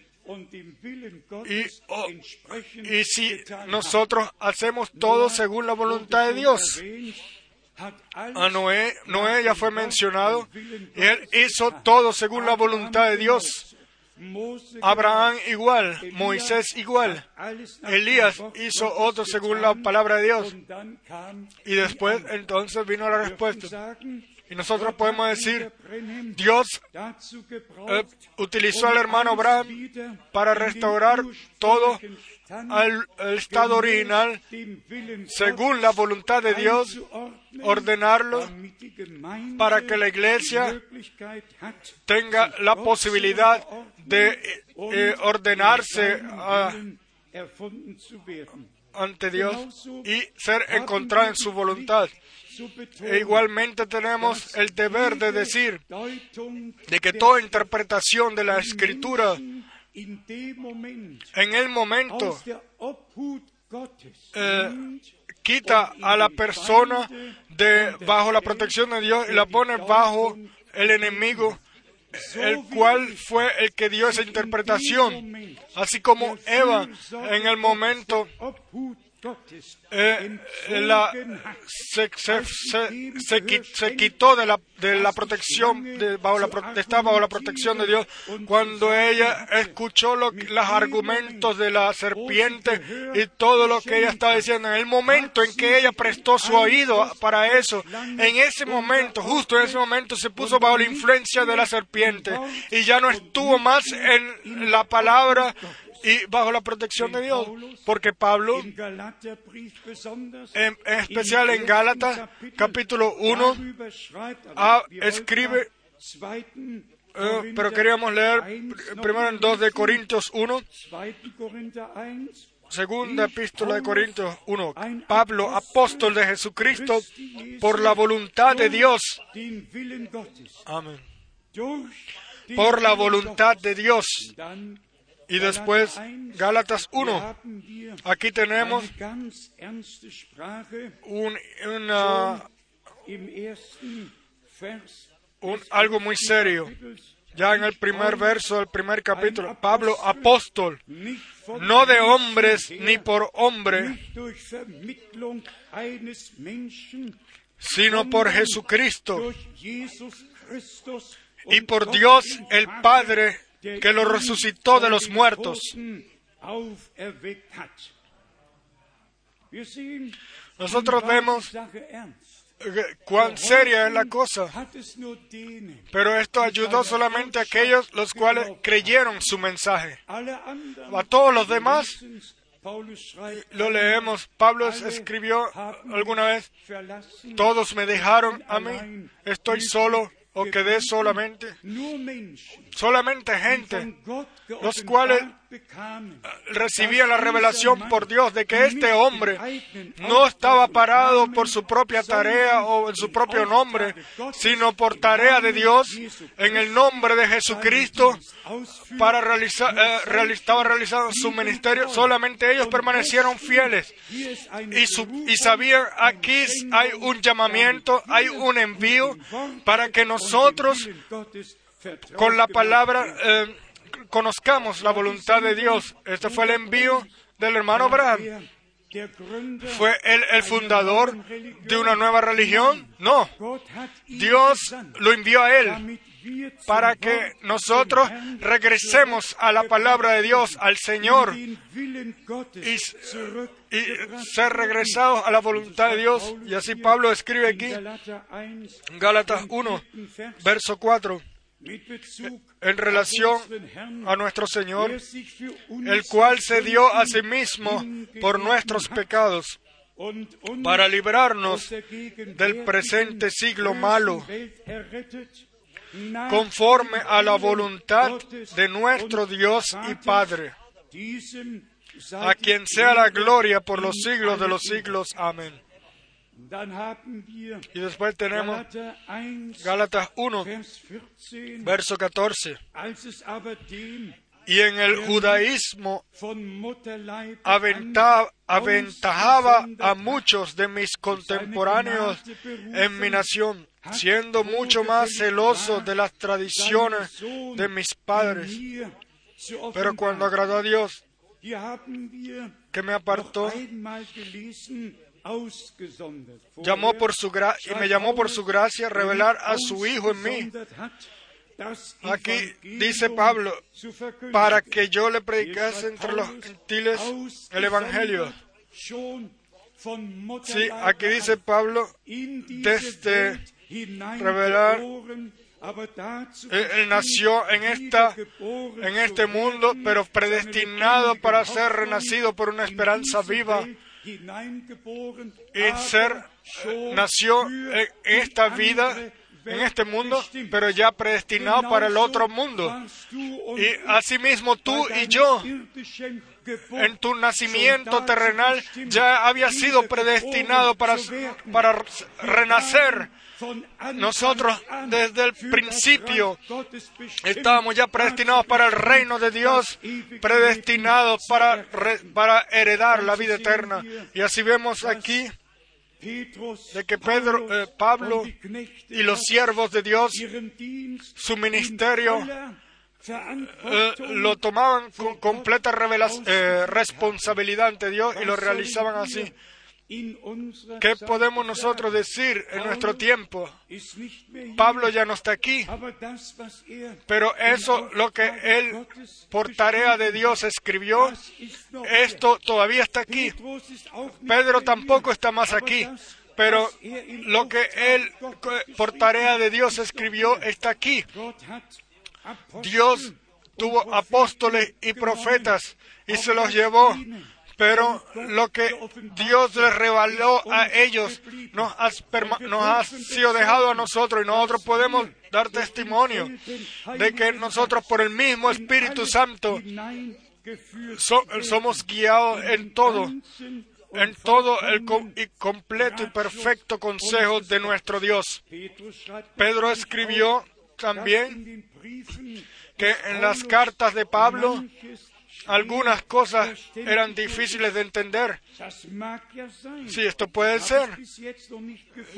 o- entsprechend y si nosotros hacemos todo según la voluntad de Dios. A Noé, Noé ya fue mencionado él hizo todo según la voluntad de Dios. Abraham igual, Moisés igual, Elías hizo otro según la palabra de Dios. Y después entonces vino la respuesta. Y nosotros podemos decir, Dios eh, utilizó um al hermano alles Abraham para restaurar todo al estado original según la voluntad de Dios, ordenarlo para que la iglesia tenga la posibilidad de eh, ordenarse ah, ante Dios y ser encontrada en su voluntad. E igualmente tenemos el deber de decir de que toda interpretación de la escritura en el momento eh, quita a la persona de bajo la protección de Dios y la pone bajo el enemigo, el cual fue el que dio esa interpretación. Así como Eva en el momento eh, la, entzogen hat. se, se, se, se qui- se quitó de la, de la protección, de, bajo la, estar bajo la protección de Dios, cuando ella escuchó lo los argumentos de la serpiente y todo lo que ella estaba diciendo, en el momento en que ella prestó su oído para eso, en ese momento, justo en ese momento, se puso bajo la influencia de la serpiente y ya no estuvo más en la palabra y bajo la protección de Dios, porque Pablo en, en especial en Gálatas capítulo 1 darüber schreibt, aber ah, escribe, eh, pero queríamos leer 1 noch primero en 2 de. Corintios 1, Zweiten Korinther 1 segunda epístola de Corintios 1. Pablo, apóstol de Jesucristo, por la voluntad de Dios. Amén. Por la voluntad de Dios. Y después, Gálatas 1. haben wir Aquí tenemos un, algo muy serio. Ya en el primer verso del primer capítulo, Pablo, apóstol, no de hombres ni por hombre, sino por Jesucristo y por Dios el Padre que lo resucitó de los muertos. Nosotros vemos eh, cuán seria es la cosa. Pero esto ayudó solamente a aquellos los cuales creyeron su mensaje. A todos los demás lo leemos. Pablo escribió alguna vez, todos me dejaron a mí, estoy solo o quedé geblieben. solamente. Solamente gente los cuales recibía la revelación por Dios de que este hombre no estaba parado por su propia tarea o en su propio nombre, sino por tarea de Dios en el nombre de Jesucristo para realizar, eh, estaba realizando su ministerio. Solamente ellos permanecieron fieles. y, su- y sabían aquí hay un llamamiento, hay un envío para que nosotros con la palabra eh, conozcamos la voluntad de Dios. Este fue el envío del hermano Abraham. ¿Fue él el fundador de una nueva religión? No. Dios lo envió a él para que nosotros regresemos a la palabra de Dios, al Señor, y, ser regresados a la voluntad de Dios. Y así Pablo escribe aquí, Gálatas 1, verso 4, en relación a nuestro Señor, el cual se dio a sí mismo por nuestros pecados, para librarnos del presente siglo malo, conforme a la voluntad de nuestro Dios y Padre, a quien sea la gloria por los siglos de los siglos. Amén. Y después tenemos Gálatas 1, verso 14. Y en el judaísmo aventa- aventajaba a muchos de mis contemporáneos en mi nación, siendo mucho más celoso de las tradiciones de mis padres. Pero cuando agradó a Dios, que me apartó, llamó por su y me llamó por su gracia a revelar a su Hijo en mí. Aquí dice Pablo, para que yo le predicase entre los gentiles el Evangelio. Sí, aquí dice Pablo, desde revelar, él nació en, esta, en este mundo, pero predestinado para ser renacido por una esperanza viva y ser, nació en esta vida, en este mundo, pero ya predestinado para el otro mundo. Y asimismo tú y yo, en tu nacimiento terrenal, ya había sido predestinado para, para renacer. Nosotros desde el principio estábamos ya predestinados para el reino de Dios, predestinados para, para heredar la vida eterna. Y así vemos aquí de que Pedro, eh, Pablo y los siervos de Dios, su ministerio eh, lo tomaban con completa eh, responsabilidad ante Dios y lo realizaban así. ¿Qué podemos nosotros decir en nuestro tiempo? Pablo ya no está aquí, pero eso, lo que él por tarea de Dios escribió, esto todavía está aquí. Pedro tampoco está más aquí, pero lo que él eh, por tarea de Dios escribió está aquí. Dios tuvo apóstoles y profetas y se los llevó, pero lo que Dios les reveló a ellos nos ha, sido dejado a nosotros y nosotros podemos dar testimonio de que nosotros por el mismo Espíritu Santo so- somos guiados en todo, en todo el completo y perfecto consejo de nuestro Dios. Pedro escribió también que en las cartas de Pablo algunas cosas eran difíciles de entender. Sí, esto puede ser.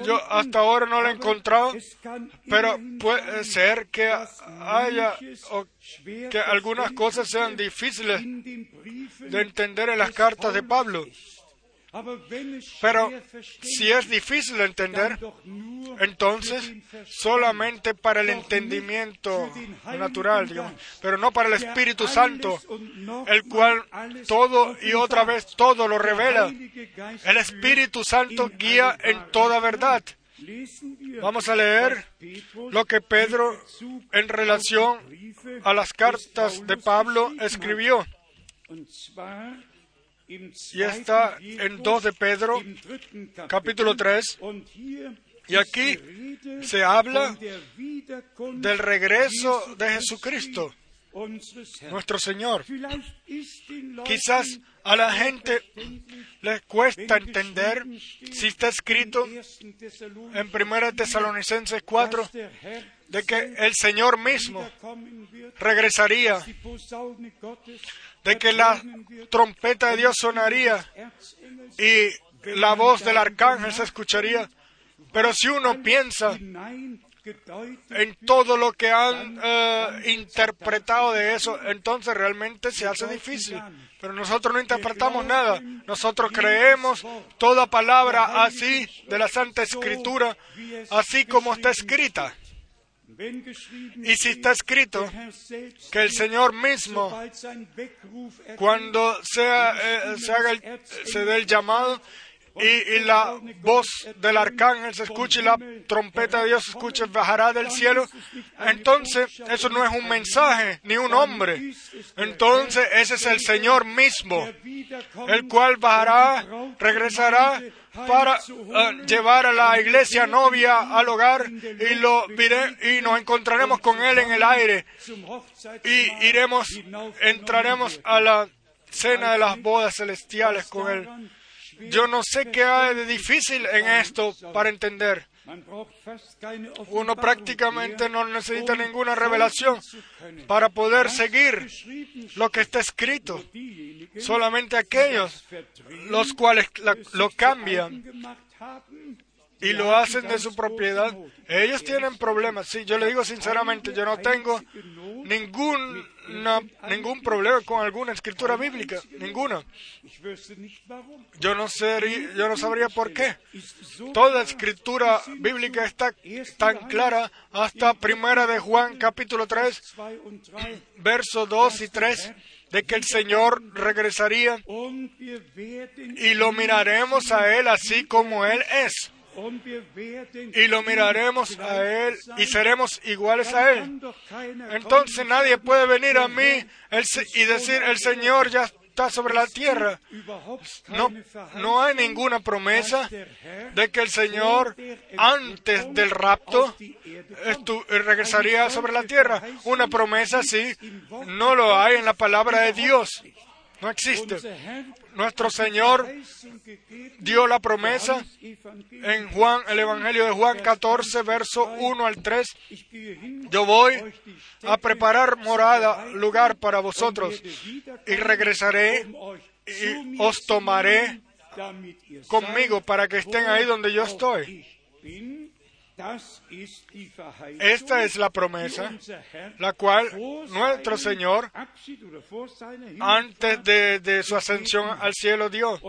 Yo hasta ahora no lo he encontrado, pero puede ser que haya o que algunas cosas sean difíciles de entender en las cartas de Pablo. Pero si es difícil de entender, entonces solamente para el entendimiento natural, digamos, pero no para el Espíritu Santo, el cual todo y otra vez todo lo revela. El Espíritu Santo guía en toda verdad. Vamos a leer lo que Pedro en relación a las cartas de Pablo escribió. Y está en 2 de Pedro, capítulo 3. Y aquí se habla del regreso de Jesucristo, nuestro Señor. Quizás a la gente les cuesta entender si está escrito en 1 Tesalonicenses 4 de que el Señor mismo regresaría, de que la trompeta de Dios sonaría y la voz del arcángel se escucharía. Pero si uno piensa en todo lo que han eh, interpretado de eso, entonces realmente se hace difícil. Pero nosotros no interpretamos nada. Nosotros creemos toda palabra así de la Santa Escritura, así como está escrita. Y si está escrito que el Señor mismo, cuando sea, eh, se, haga el- se dé el llamado y, y la voz del arcángel se escuche y la trompeta de Dios se escuche, bajará del cielo, entonces eso no es un mensaje ni un hombre. Entonces ese es el Señor mismo, el cual bajará, regresará para eh, llevar a la iglesia novia al hogar y lo y nos encontraremos con él en el aire y iremos entraremos a la cena de las bodas celestiales con él. Yo no sé qué hay de difícil en esto para entender. Uno prácticamente no necesita ninguna revelación para poder seguir lo que está escrito. Solamente aquellos los cuales lo cambian y lo hacen de su propiedad, ellos tienen problemas. Sí, yo le digo sinceramente, yo no tengo ningún, na- ningún problema con alguna escritura bíblica, ninguna. Yo no, sería, yo no sabría por qué. Toda escritura bíblica está tan clara hasta primera de Juan capítulo 3, versos 2 y 3, de que el Señor regresaría y lo miraremos a Él así como Él es. Y lo miraremos a Él y seremos iguales a Él. Entonces nadie puede venir a mí y decir, el Señor ya está sobre la tierra. No, no hay ninguna promesa de que el Señor antes del rapto regresaría sobre la tierra. Una promesa así no lo hay en la palabra de Dios. No existe. Nuestro Señor dio la promesa en Juan, el Evangelio de Juan 14, verso 1 al 3. Yo voy a preparar morada, lugar para vosotros, y regresaré y os tomaré conmigo para que estén ahí donde yo estoy. Esta es la promesa, la cual nuestro Señor, antes de, de su ascensión al cielo, dio.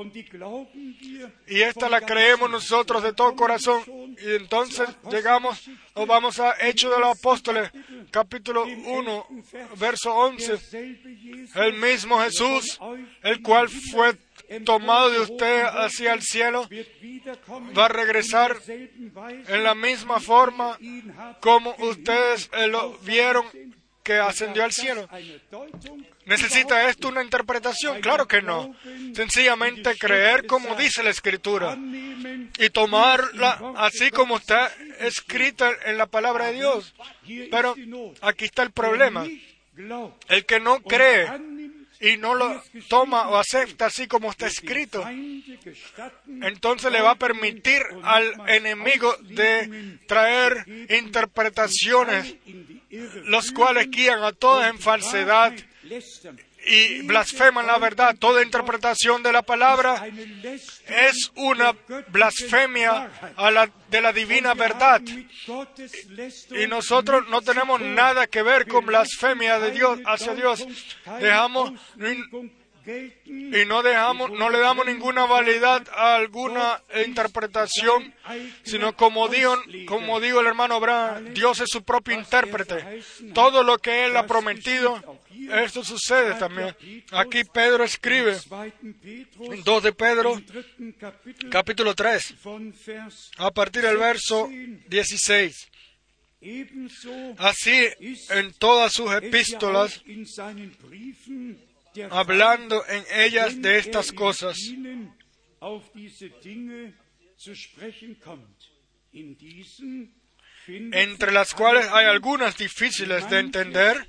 Y esta la creemos nosotros de todo corazón. Y entonces llegamos, o vamos a Hechos de los Apóstoles, capítulo im 1, 11. Vers. verso 11. Derselbe Jesus, El mismo Jesús, el cual fue tomado de usted hacia el cielo, va a regresar en la misma forma como ustedes eh, lo vieron que ascendió al cielo. ¿Necesita esto una interpretación? Claro que no. Sencillamente creer como dice la Escritura y tomarla así como está escrita en la palabra de Dios. Pero aquí está el problema. El que no cree y no lo toma o acepta así como está escrito, entonces le va a permitir al enemigo de traer interpretaciones, los cuales guían a todos en falsedad. Y blasfeman la verdad. Toda interpretación de la palabra es una blasfemia de la divina verdad. Y nosotros no tenemos nada que ver con blasfemia de Dios hacia Dios. Dejamos. Y no dejamos, no le damos ninguna validad a alguna interpretación, sino como dijo, como dijo el hermano Abraham, Dios es su propio intérprete. Todo lo que él ha prometido, esto sucede también. Aquí Pedro escribe, 2. Petrus, en 2 de Pedro, capítulo 3, von Vers a partir del verso 16. ebenso Así, en todas sus epístolas, hablando en ellas de er estas in cosas, entre las cuales hay algunas difíciles de entender,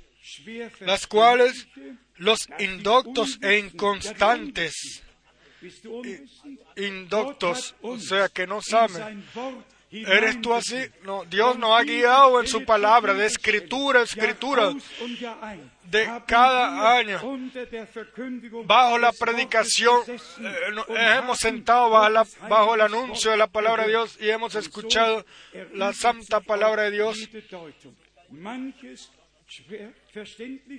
las cuales los indoctos e inconstantes, unwissend? indoctos, o sea, que no saben. ¿Eres tú así? No, Dios nos ha guiado en su palabra, de escritura, escritura, de cada año, bajo la predicación, eh, und hemos sentado bajo, la- bajo el anuncio de la palabra de. Dios y hemos escuchado la santa palabra de Dios.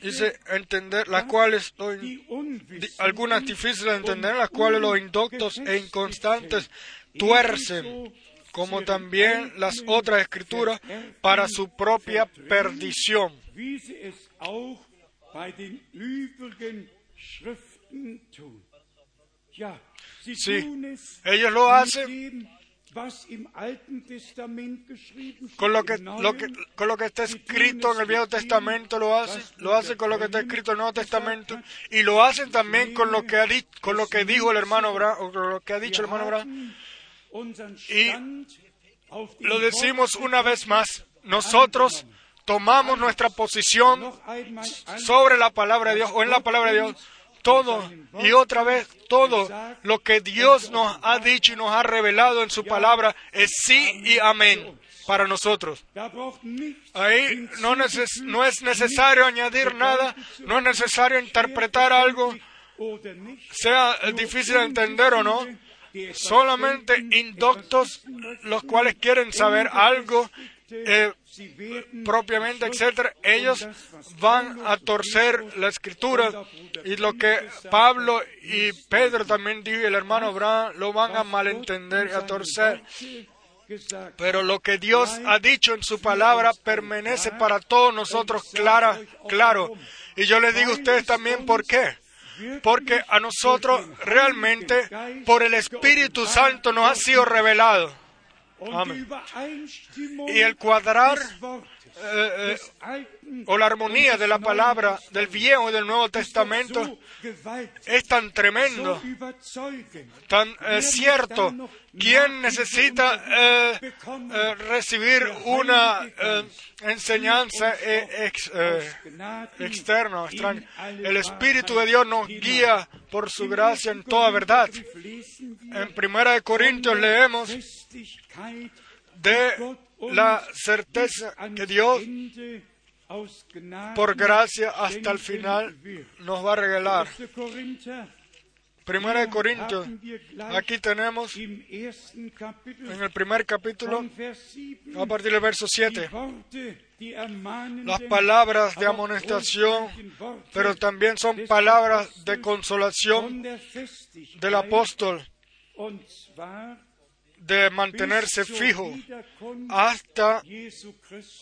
Dice entender las cuales algunas difíciles de entender, las cuales los indoctos e inconstantes tuercen, como también las otras escrituras, para su propia perdición. Sí, ellos lo hacen con lo que, lo que, con lo que está escrito en el Viejo Testamento lo hacen, lo hacen con lo que está escrito en el Nuevo Testamento y lo hacen también con lo que ha con lo que dijo el hermano Abraham, o con lo que ha dicho el hermano Abraham. Y Lo decimos una vez más, nosotros tomamos nuestra posición sobre la palabra de Dios o en la palabra de Dios. Todo y otra vez, todo lo que Dios nos ha dicho y nos ha revelado en su palabra es sí y amén para nosotros. Ahí no, neces- no es necesario añadir nada, no es necesario interpretar algo, sea eh, difícil de entender o no. Solamente indoctos, los cuales quieren saber algo eh, propiamente, etcétera, ellos van a torcer la escritura y lo que Pablo y Pedro también dijo y el hermano Abraham lo van a malentender y a torcer. Pero lo que Dios ha dicho en su palabra permanece para todos nosotros clara, claro. Y yo les digo a ustedes también por qué. Porque a nosotros realmente por el Espíritu Santo nos ha sido revelado. Amén. Y el cuadrar eh, eh, o la armonía de la palabra del Viejo y del Nuevo Testamento es tan tremendo, tan eh, cierto. ¿Quién necesita recibir una enseñanza ex- externa, extraña? El Espíritu de Dios nos guía por su gracia en toda verdad. En Primera de Corintios leemos de la certeza que Dios por gracia hasta el final nos va a regalar. Primera de Corintios. Aquí tenemos en el primer capítulo, von Vers 7 a partir del verso die 7, Worte, die ermahnenden, las palabras de amonestación, pero también son palabras de consolación del apóstol, de mantenerse fijo hasta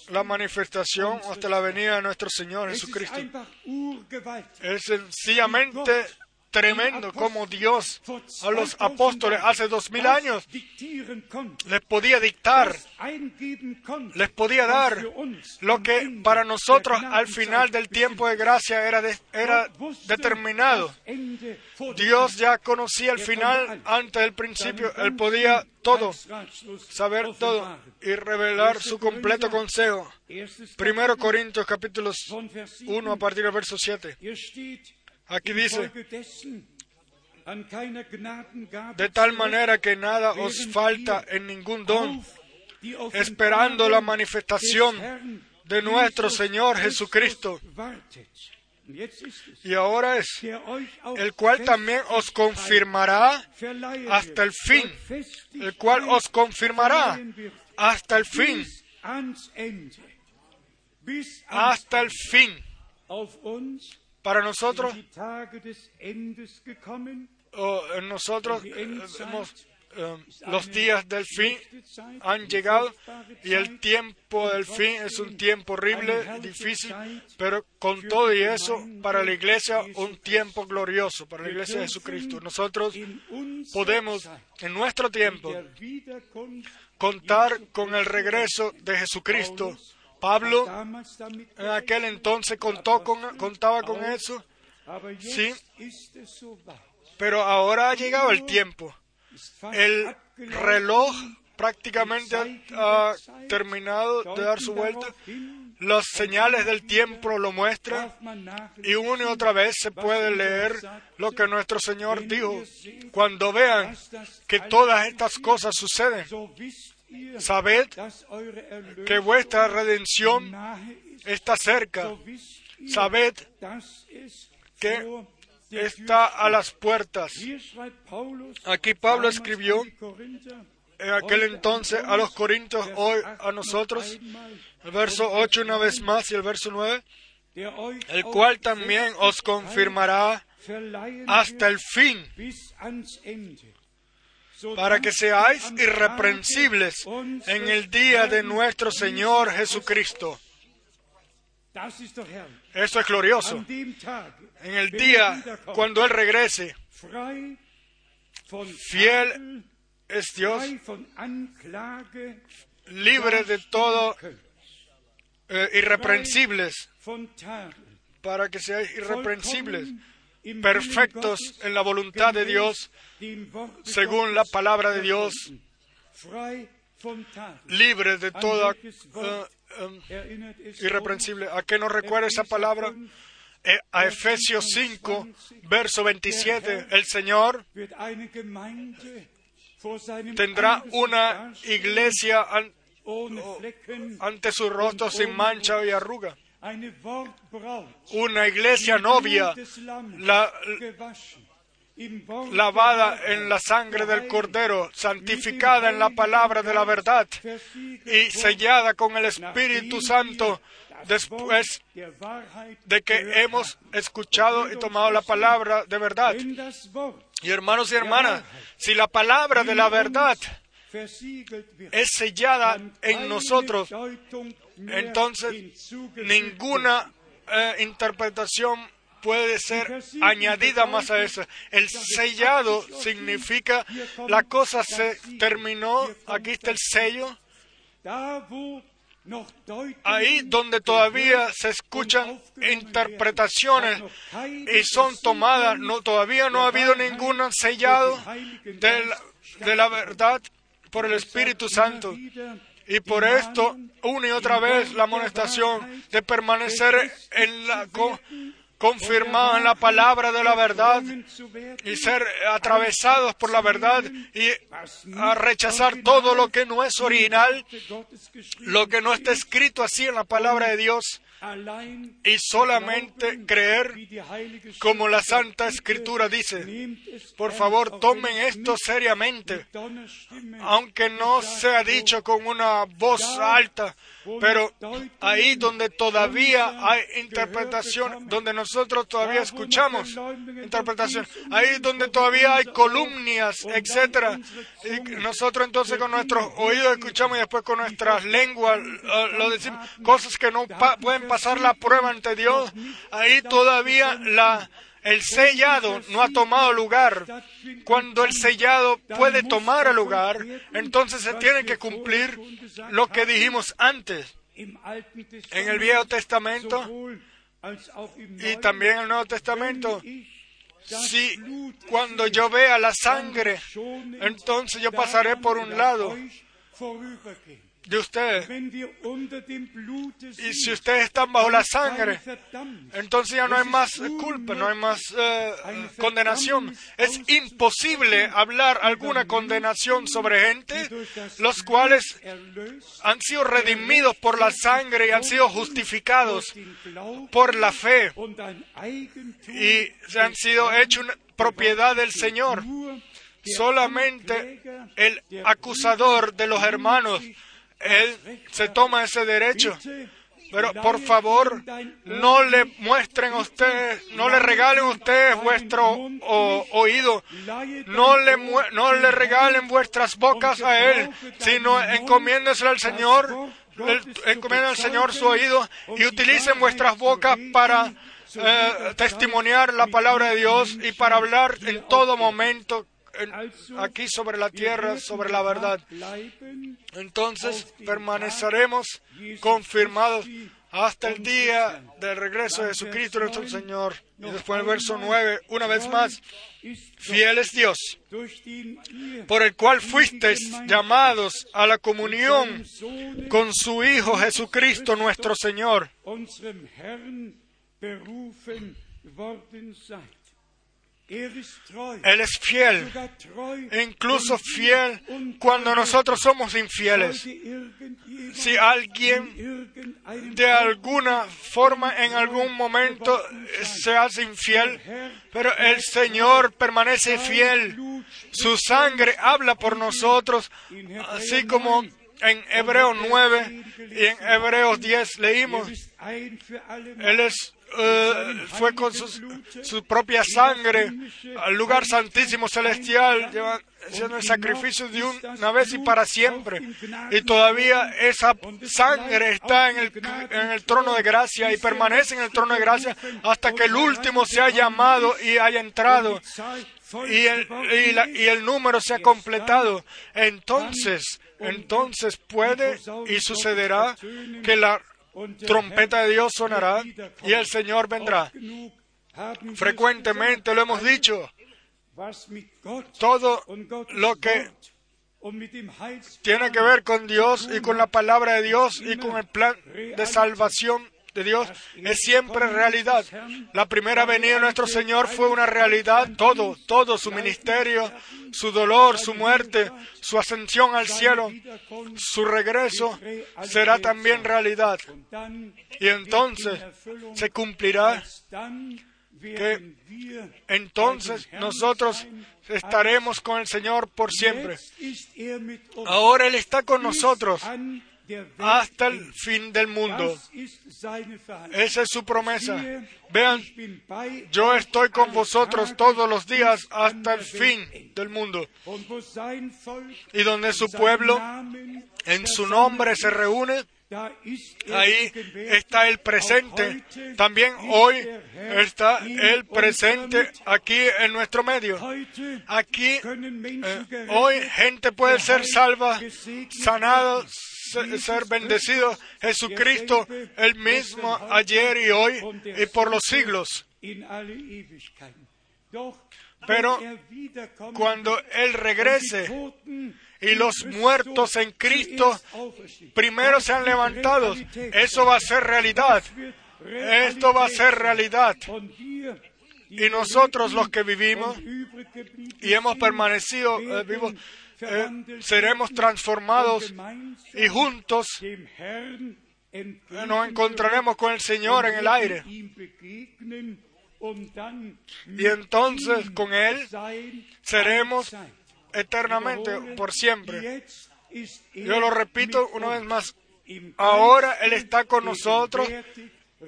la manifestación, hasta la venida de nuestro Señor Es ist Jesucristo. Es sencillamente tremendo como Dios a los apóstoles hace dos mil años les podía dictar, les podía dar lo que para nosotros al final del tiempo de gracia era, era determinado. Dios ya conocía el final antes del principio. Él podía todo, saber todo y revelar su completo consejo. Primero Corintios 7. 1 a partir del verso 7. Aquí dice, de tal manera que nada os falta en ningún don, esperando la manifestación de nuestro Señor Jesucristo. Y ahora es, el cual también os confirmará hasta el fin, el cual os confirmará hasta el fin, hasta el fin. Para nosotros, die Tage des Endes gekommen. o en nosotros eh, hemos, eh, los días del fin han llegado y el tiempo del fin es un tiempo horrible, difícil, pero con todo y eso, para la iglesia, un tiempo glorioso, para la iglesia de Jesucristo. Nosotros podemos, en nuestro tiempo, contar con el regreso de Jesucristo. Pablo en aquel entonces contó con, contaba con eso, sí, pero ahora ha llegado el tiempo. El reloj prácticamente ha, ha terminado de dar su vuelta. Las señales del tiempo lo muestran y una y otra vez se puede leer lo que nuestro Señor dijo. Cuando vean que todas estas cosas suceden, sabed que vuestra redención está cerca. Sabed que está a las puertas. Aquí Pablo escribió en aquel entonces a los Corintios, hoy a nosotros, el verso 8 una vez más y el verso 9, el cual también os confirmará hasta el fin, para que seáis irreprensibles en el día de nuestro Señor Jesucristo. Eso es glorioso. En el día cuando Él regrese, fiel es Dios, libre de todo, eh, irreprensibles, para que seáis irreprensibles, perfectos en la voluntad de Dios, según la palabra de Dios, libres de toda uh, um, irreprensible. ¿A qué nos recuerda esa palabra? Eh, a Efesios 5, verso 27, el Señor tendrá una iglesia an, ante su rostro sin mancha y arruga. Una iglesia novia, la, lavada en la sangre del Cordero, santificada en la palabra de la verdad y sellada con el Espíritu Santo después de que hemos escuchado y tomado la palabra de verdad. Y hermanos y hermanas, si la palabra de la verdad es sellada en nosotros, entonces ninguna eh, interpretación puede ser añadida más a eso. El sellado significa la cosa se terminó, aquí está el sello. Ahí donde todavía se escuchan interpretaciones y son tomadas, no, todavía no ha habido ningún sellado de la, de la verdad por el Espíritu Santo. Y por esto, una y otra vez, la amonestación de permanecer en la, confirmados en la palabra de la verdad y ser atravesados por la verdad y a rechazar todo lo que no es original, lo que no está escrito así en la palabra de Dios. Y solamente creer como la Santa Escritura dice. Por favor, tomen esto seriamente, aunque no sea dicho con una voz alta, pero ahí donde todavía hay interpretación, donde nosotros todavía escuchamos interpretación, ahí donde todavía hay columnias, etcétera, nosotros entonces con nuestros oídos escuchamos y después con nuestras lenguas lo decimos, cosas que no pueden pasar la prueba ante Dios, ahí todavía la el sellado no ha tomado lugar. Cuando el sellado puede tomar lugar, entonces se tiene que cumplir lo que dijimos antes en el Viejo Testamento y también en el Nuevo Testamento. Si cuando yo vea la sangre, entonces yo pasaré por un lado. De Blute Y si ustedes están bajo la sangre, entonces ya no hay más culpa, no hay más eh, condenación. Es imposible hablar alguna condenación sobre gente, los cuales han sido redimidos por la sangre y han sido justificados por la fe. Y se han sido hechos una propiedad del Señor. Solamente el acusador de los hermanos, él se toma ese derecho. Pero por favor, no le muestren a ustedes, no le regalen a ustedes vuestro oído, no le, no le regalen vuestras bocas a Él, sino encomiéndeselo al Señor, encomienden al Señor su oído y utilicen vuestras bocas para eh, testimoniar la palabra de Dios y para hablar en todo momento en- aquí sobre la tierra, sobre la verdad. Entonces permaneceremos confirmados hasta el día del regreso de Jesucristo nuestro Señor. Y después el verso 9, una vez más, fiel es Dios, por el cual fuisteis llamados a la comunión con su Hijo Jesucristo nuestro Señor. Él es fiel, incluso fiel cuando nosotros somos infieles. Si alguien de alguna forma en algún momento se hace infiel, pero el Señor permanece fiel. Su sangre habla por nosotros, así como en Hebreos 9 y en Hebreos 10 leímos. Él es, eh, fue con su propia sangre al lugar santísimo celestial, lleva- haciendo el sacrificio de un- una vez y para siempre. Y todavía esa sangre está en el, en el trono de gracia y permanece en el trono de gracia hasta que el último sea llamado y haya entrado y el, y, la- y el número se ha completado, entonces, entonces puede y sucederá que la trompeta de Dios sonará y el Señor vendrá. Frecuentemente lo hemos dicho, todo lo que tiene que ver con Dios y con la palabra de Dios y con el plan de salvación de Dios es siempre realidad. La primera venida de nuestro Señor fue una realidad, todo, todo, su ministerio, su dolor, su muerte, su ascensión al cielo, su regreso será también realidad. Y entonces se cumplirá wir entonces nosotros estaremos con el Señor por siempre. Ahora Él está con nosotros hasta el fin del mundo. Esa es su promesa. Vean, yo estoy con vosotros todos los días hasta el fin del mundo. Y donde su pueblo en su nombre se reúne, er ahí está el presente. También hoy está el presente aquí en nuestro medio. Aquí, eh, hoy gente puede ser salva, sanada, ser bendecido. Jesucristo, el mismo ayer y hoy y por los siglos. Pero er Cuando Él regrese y los muertos en Cristo primero sean levantados, eso va a ser realidad. Esto va a ser realidad. Y nosotros los que vivimos y hemos permanecido eh, vivos, eh, seremos transformados y juntos entgegen nos encontraremos con el Señor en el aire. Y entonces con Él seremos eternamente, por siempre. Yo lo repito una vez más. Ahora Él está con nosotros,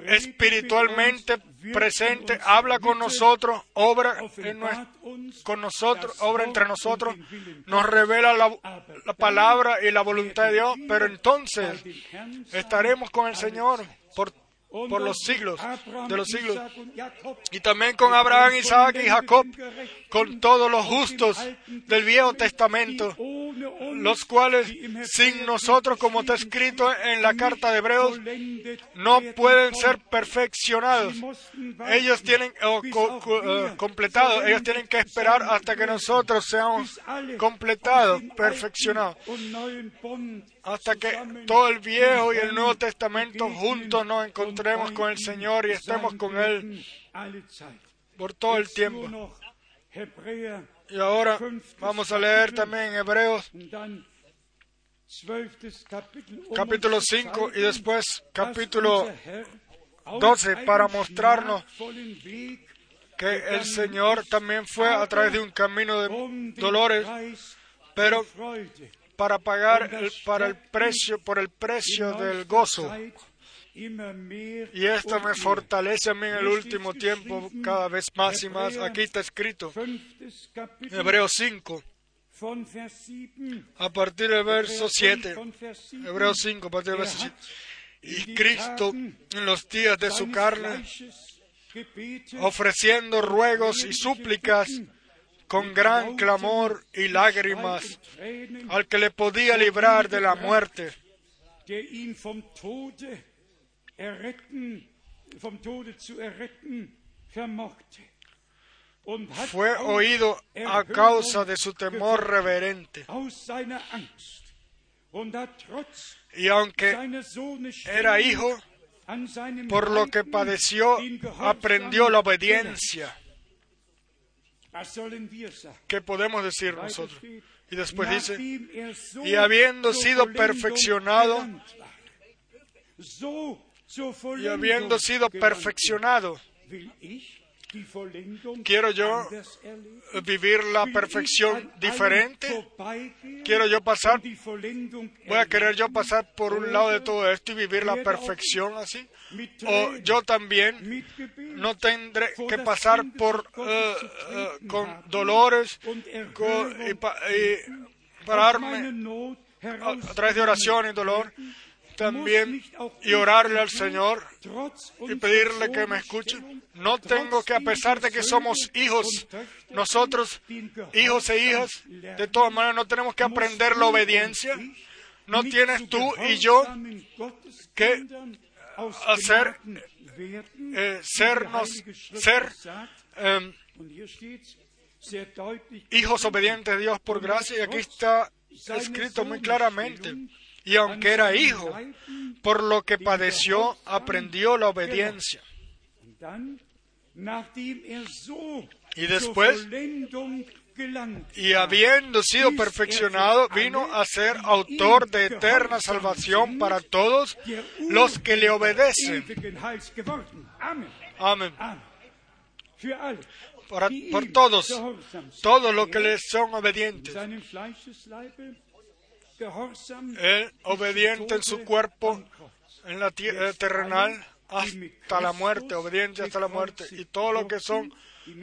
espiritualmente presente, habla con nosotros, obra con nosotros, obra entre nosotros, nos revela la, palabra y la voluntad de Dios, pero entonces estaremos con el Señor. Por, los siglos de los siglos. Y también con Abraham, Isaac y Jacob, con todos los justos del Viejo Testamento, los cuales sin nosotros, como está escrito en la carta de Hebreos, no pueden ser perfeccionados. Ellos tienen eh, ellos tienen que esperar hasta que nosotros seamos completados, perfeccionados, hasta que todo el Viejo y el Nuevo Testamento juntos nos encontremos con el Señor y estemos con Él por todo el tiempo. Y ahora vamos a leer también en Hebreos capítulo 5 y después capítulo 12 para mostrarnos que el Señor también fue a través de un camino de dolores, pero para pagar el, para el precio, por el precio del gozo. Y esto me fortalece a mí en el último tiempo cada vez más y más. Aquí está escrito, Hebreos 5, a partir del verso 7. Hebreos 5, a partir del verso 7. Y Cristo en los días de su carne, ofreciendo ruegos y súplicas con gran clamor y lágrimas al que le podía librar de la muerte, fue oído a causa de su temor reverente. Y aunque era hijo, por lo que padeció, aprendió la obediencia. ¿Qué podemos decir nosotros? steht, Y después dice, y habiendo sido perfeccionado, y habiendo sido perfeccionado, Quiero yo vivir la perfección diferente. Quiero yo pasar, voy a querer yo pasar por un lado de todo esto y vivir la perfección así. O yo también no tendré que pasar por eh, eh, con dolores y, pararme a, a través de oración y dolor también y orarle al Señor y pedirle que me escuche. No tengo que, a pesar de que somos hijos, nosotros, hijos e hijas, de todas maneras no tenemos que aprender la obediencia. No tienes tú y yo que hacer, eh, sernos, ser em, hijos obedientes de Dios por gracia. Y aquí está escrito muy claramente. Y aunque era hijo, por lo que padeció, aprendió la obediencia. Y después, y habiendo sido perfeccionado, vino a ser autor de eterna salvación para todos los que le obedecen. Amén. Por todos, todos los que le son obedientes. Él obediente en su cuerpo, en la tierra terrenal, hasta la muerte, obediente hasta la muerte. Y todos los que son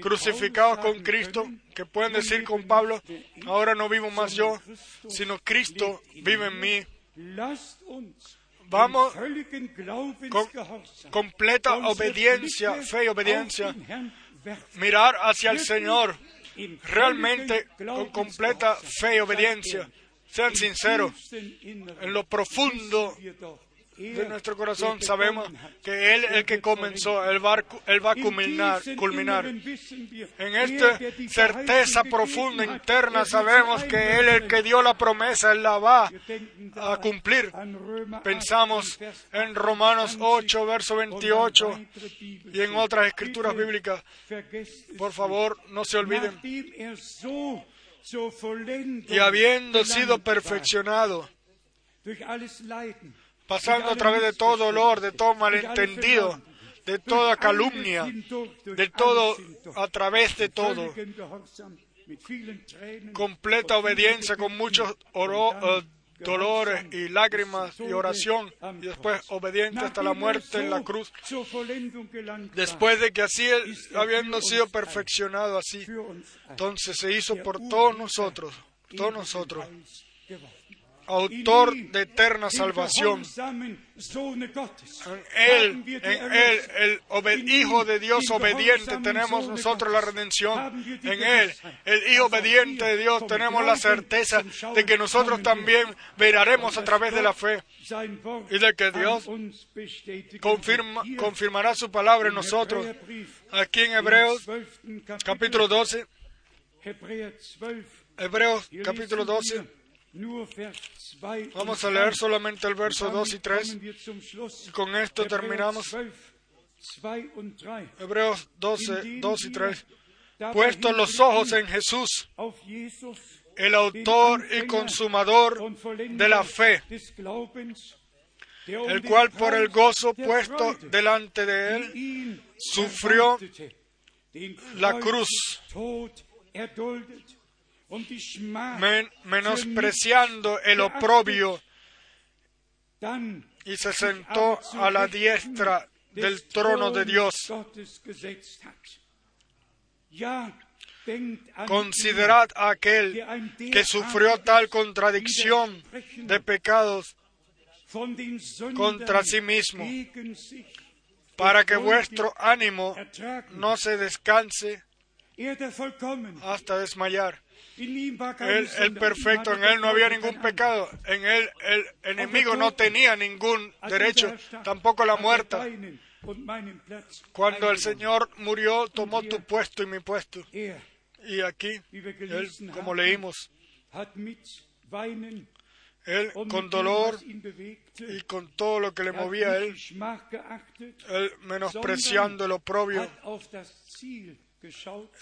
crucificados con Cristo, que pueden decir con Pablo, ahora no vivo más yo, sino Cristo vive en mí. Vamos con completa obediencia, fe y obediencia, mirar hacia el Señor, realmente con completa fe y obediencia. Sean sinceros, en lo profundo de nuestro corazón sabemos que Él el que comenzó, Él va, a culminar, culminar. En esta certeza profunda interna sabemos que Él el que dio la promesa, Él la va a cumplir. Pensamos en Romanos 8, verso 28 y en otras escrituras bíblicas. Por favor, no se olviden. Y habiendo sido perfeccionado pasando a través de todo dolor, de todo malentendido, de toda calumnia, de todo, a través de todo, completa obediencia con muchos oro- dolores y lágrimas y oración, y después obediente hasta la muerte en la cruz, después de que así, habiendo sido perfeccionado así, entonces se hizo por todos nosotros, todos nosotros, autor de eterna salvación. En Él, en Él, el Hijo de Dios obediente, tenemos nosotros la redención. En Él, el Hijo obediente de Dios, tenemos la certeza de que nosotros también veraremos a través de la fe y de que Dios confirma, confirmará su palabra en nosotros. Aquí en Hebreos, capítulo 12, Hebreos, capítulo 12, vamos a leer solamente el verso 2 y 3. Y con esto terminamos. Hebreos 12, 2 y 3. Puestos los ojos en Jesús, el autor y consumador de la fe, el cual por el gozo puesto delante de él sufrió la cruz, men- menospreciando el oprobio, y se sentó a la diestra del trono de Dios. Considerad a aquel que sufrió tal contradicción de pecados contra sí mismo, para que vuestro ánimo no se descanse hasta desmayar. Él, el perfecto, en él no había ningún pecado, en él el enemigo no tenía ningún derecho, tampoco la muerte. Cuando el Señor murió, tomó tu puesto y mi puesto. Y aquí, él, como leímos, él con dolor y con todo lo que le movía a él, él menospreciando el oprobio,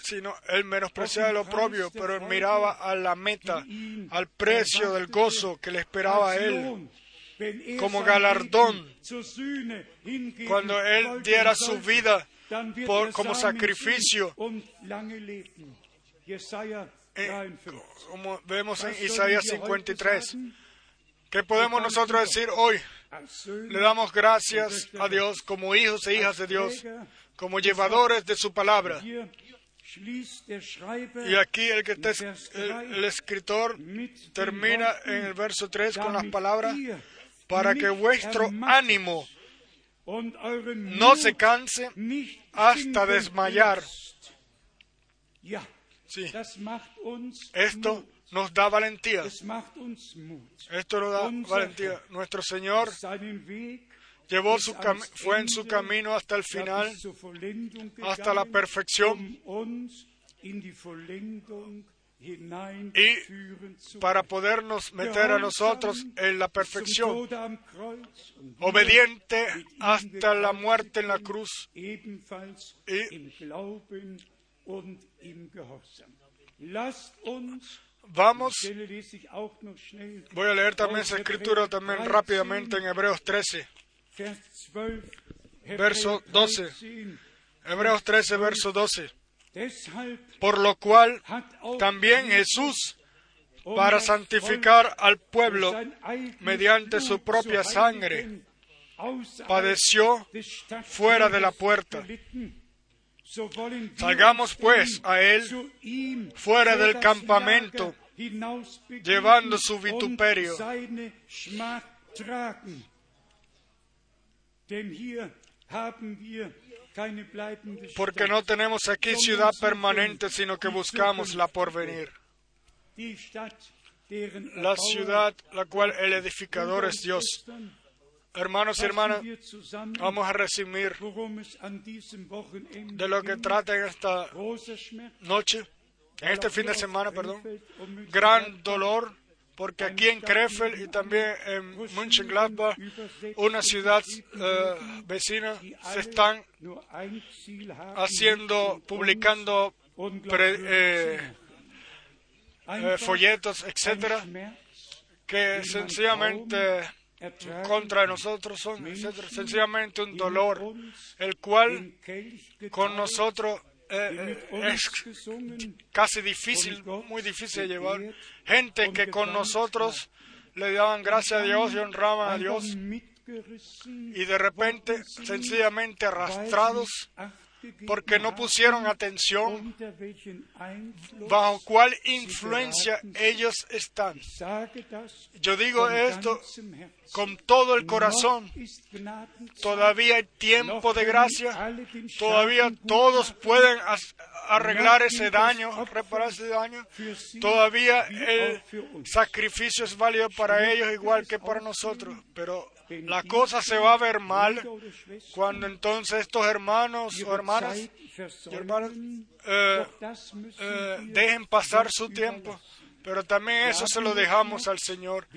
sino él menospreciaba el oprobio, pero él miraba a la meta, al precio del gozo que le esperaba a él como galardón. cuando él diera su vida por, como sacrificio, eh, como vemos en Isaías 53. ¿Qué podemos nosotros decir hoy? Le damos gracias a Dios como hijos e hijas de Dios, como llevadores de su palabra. Y aquí el, que te- el, el escritor termina en el verso 3 con las palabras, para que vuestro ánimo no se canse hasta desmayar. Sí, esto nos da valentía. Esto nos da valentía. Nuestro Señor llevó su fue en su camino hasta el final, hasta la perfección, y para podernos meter a nosotros en la perfección, obediente hasta la muerte en la cruz. y vamos, voy a leer también esa escritura también rápidamente en Hebreos 13, verso 12. Hebreos 13, verso 12. Por lo cual también Jesús, para santificar al pueblo mediante su propia sangre, padeció fuera de la puerta. Salgamos pues a él fuera del campamento, llevando su vituperio. Porque no tenemos aquí ciudad permanente, sino que buscamos la porvenir. La ciudad la cual el edificador es Dios. Hermanos y hermanas, vamos a resumir de lo que trata en esta noche, en este fin de semana, perdón. Gran dolor, porque aquí en Krefeld y también en Mönchengladbach, una ciudad eh, vecina, se están haciendo, publicando pre- eh, eh, folletos, etcétera, que sencillamente contra nosotros son etcétera. sencillamente un dolor, el cual con nosotros eh, eh, es casi difícil, muy difícil de llevar. Gente que con nosotros le daban gracias a Dios y honraban a Dios y de repente sencillamente arrastrados porque no pusieron atención bajo cuál influencia ellos están. Yo digo esto con todo el corazón. Todavía hay tiempo de gracia. Todavía todos pueden arreglar ese daño, reparar ese daño. Todavía el sacrificio es válido para ellos igual que para nosotros. Pero la cosa se va a ver mal cuando entonces estos hermanos o hermanas eh, eh, dejen pasar su tiempo. Pero también eso se lo dejamos al Señor.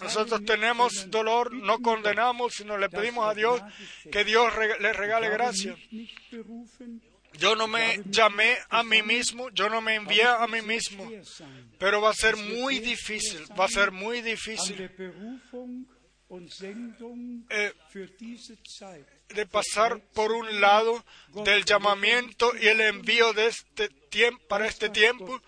Nosotros tenemos dolor, no condenamos, sino le pedimos a Dios que Dios le regale gracia. Yo no me llamé a mí mismo, yo no me envié a mí mismo, pero va a ser muy difícil, va a ser muy difícil Sendung eh, de pasar por un lado del llamamiento y el envío de este tiempo para este tiempo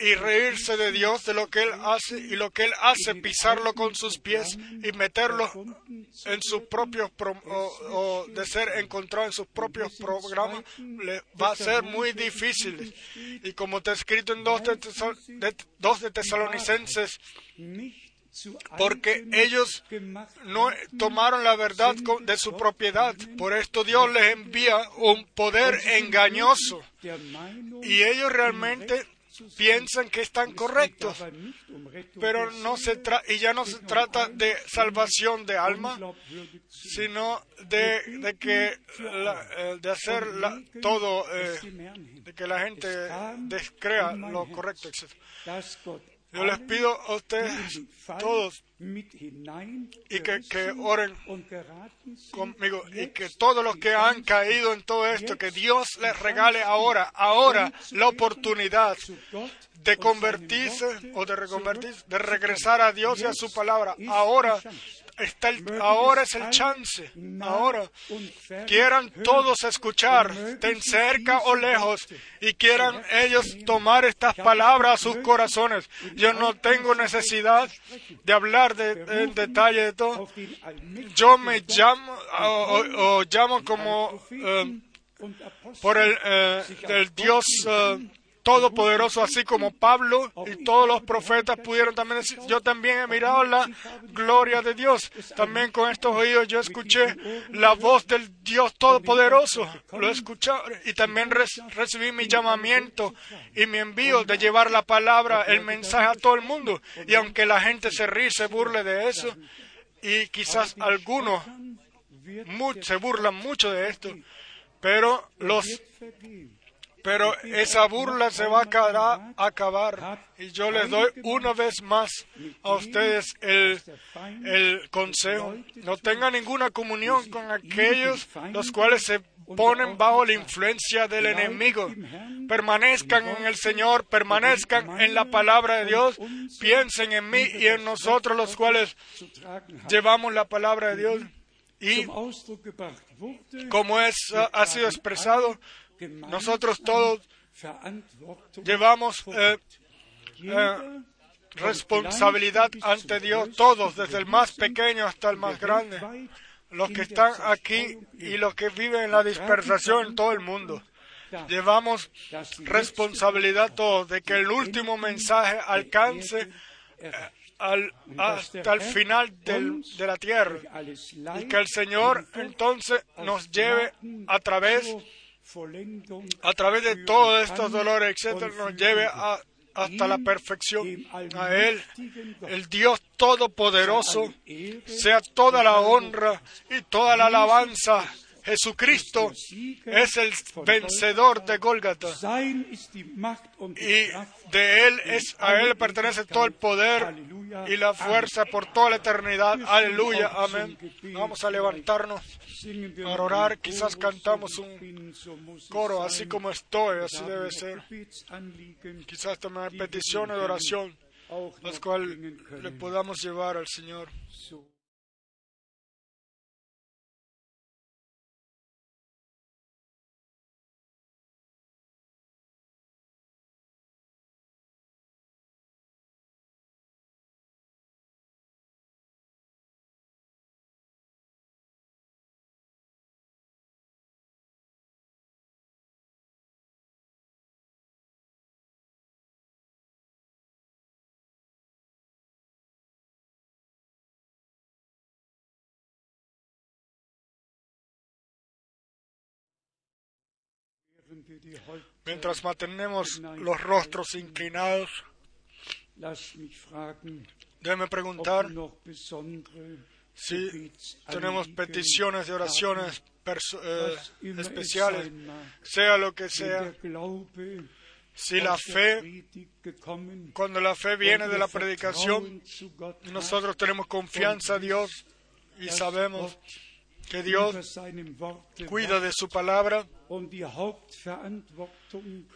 y reírse de Dios de lo que él hace y lo que él hace pisarlo con sus pies y meterlo en sus propios pro- o, o de ser encontrado en sus propios programas le va a ser muy difícil. Y como está escrito en dos de, Tesal- de- dos de Tesalonicenses porque ellos no tomaron la verdad de su propiedad. Por esto Dios les envía un poder engañoso. Y ellos realmente piensan que están correctos. Pero no se y ya no se trata de salvación de alma, sino de, de que la- eh, de hacer todo, eh, de que la gente descrea lo correcto, etc. Yo les pido a ustedes todos y que, que oren conmigo y que todos los que han caído en todo esto, que Dios les regale ahora, ahora la oportunidad de convertirse o de reconvertirse, de regresar a Dios y a su palabra. Ahora. Está el, Mögen ahora es el chance. Ahora quieran todos escuchar, estén cerca o lejos, y quieran ellos tomar estas palabras a sus corazones. Yo no tengo necesidad de hablar de, en detalle de todo. Yo me llamo o, o- o llamo como eh, por el eh, Dios eh, todopoderoso, así como Pablo y todos los profetas pudieron también decir, yo también he mirado la gloria de Dios. También con estos oídos yo escuché la voz del Dios todopoderoso. Lo he escuchado y también re- recibí mi llamamiento y mi envío de llevar la palabra, el mensaje a todo el mundo. Y aunque la gente se ríe, se burle de eso, y quizás algunos se burlan mucho de esto, pero los. Pero esa burla se va a acabar. Y yo les doy una vez más a ustedes el, el consejo. No tengan ninguna comunión con aquellos los cuales se ponen bajo la influencia del enemigo. Permanezcan en el Señor, permanezcan en la palabra de Dios, piensen en mí y en nosotros los cuales llevamos la palabra de Dios. Y como es, ha sido expresado, nosotros todos llevamos eh. Jeder, responsabilidad ante Dios, todos, desde el más pequeño hasta el más grande, los que están aquí y los que viven en la dispersación en todo el mundo. Llevamos responsabilidad todos de que el último mensaje alcance al- hasta el final del- de la tierra y que el Señor entonces nos lleve a través Vollendung a través de todos estos dolores, etcétera, nos lleve a- hasta la perfección. A Él, el Dios Todopoderoso, sea toda la honra y toda la alabanza. Jesucristo es el vencedor de Gólgata y de Él es a Él pertenece todo el poder y la fuerza por toda la eternidad. Aleluya, amén. Vamos a levantarnos para orar. Quizás cantamos un coro así como estoy, así debe ser. Quizás también peticiones de oración, las cuales le podamos llevar al Señor. Mientras mantenemos los rostros inclinados, déjeme preguntar si tenemos peticiones de oraciones eh, especiales, sea lo que sea, si la fe, cuando la fe viene de la predicación, nosotros tenemos confianza a Dios y sabemos que Dios cuida de su palabra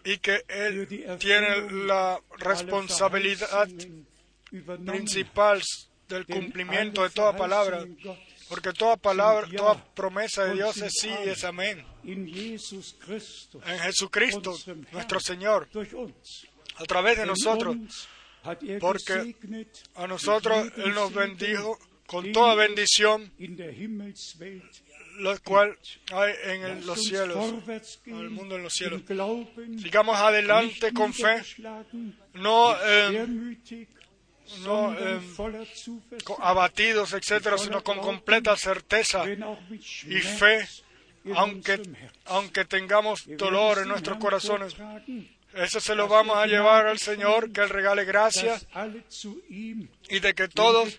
y que Él tiene la responsabilidad principal del cumplimiento de toda palabra, porque toda palabra, toda promesa de Dios es sí y es amén. En Jesucristo, nuestro Señor, a través de nosotros, er porque a nosotros Él nos bendijo con toda bendición, lo cual hay en el- los cielos. gehen, el mundo en los cielos. Sigamos adelante con fe, no eh, schwermütig, no, eh, co- abatidos, etcétera, sino con completa certeza y fe, aunque, aunque tengamos dolor en nuestros corazones. Eso se lo vamos a llevar al Señor, que Él regale gracia y de que todos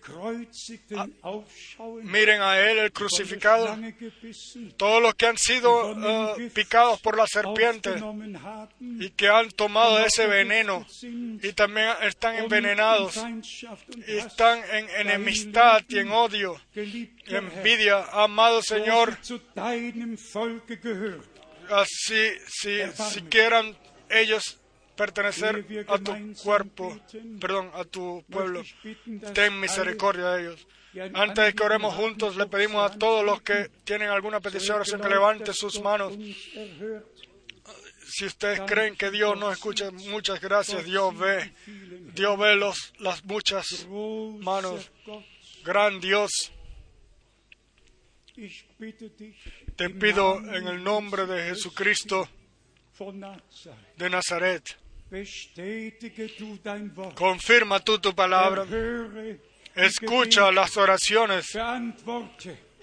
aufschauen, miren a Él, el crucificado, todos los que han sido eh, picados por la serpiente y que han tomado ese veneno y también están envenenados y están en enemistad y en odio, envidia. Amado Señor, así si, si quieran ellos pertenecer a tu cuerpo, perdón, a tu pueblo, ten misericordia de ellos. Antes de que oremos juntos, le pedimos a todos los que tienen alguna petición, oración, que dass sus manos. Si ustedes creen que Dios nos escucha, muchas gracias. Dios ve, Dios ve los, las muchas manos. Gran Dios, te pido en el nombre de Jesucristo de Nazaret, confirma tú tu palabra, escucha las oraciones,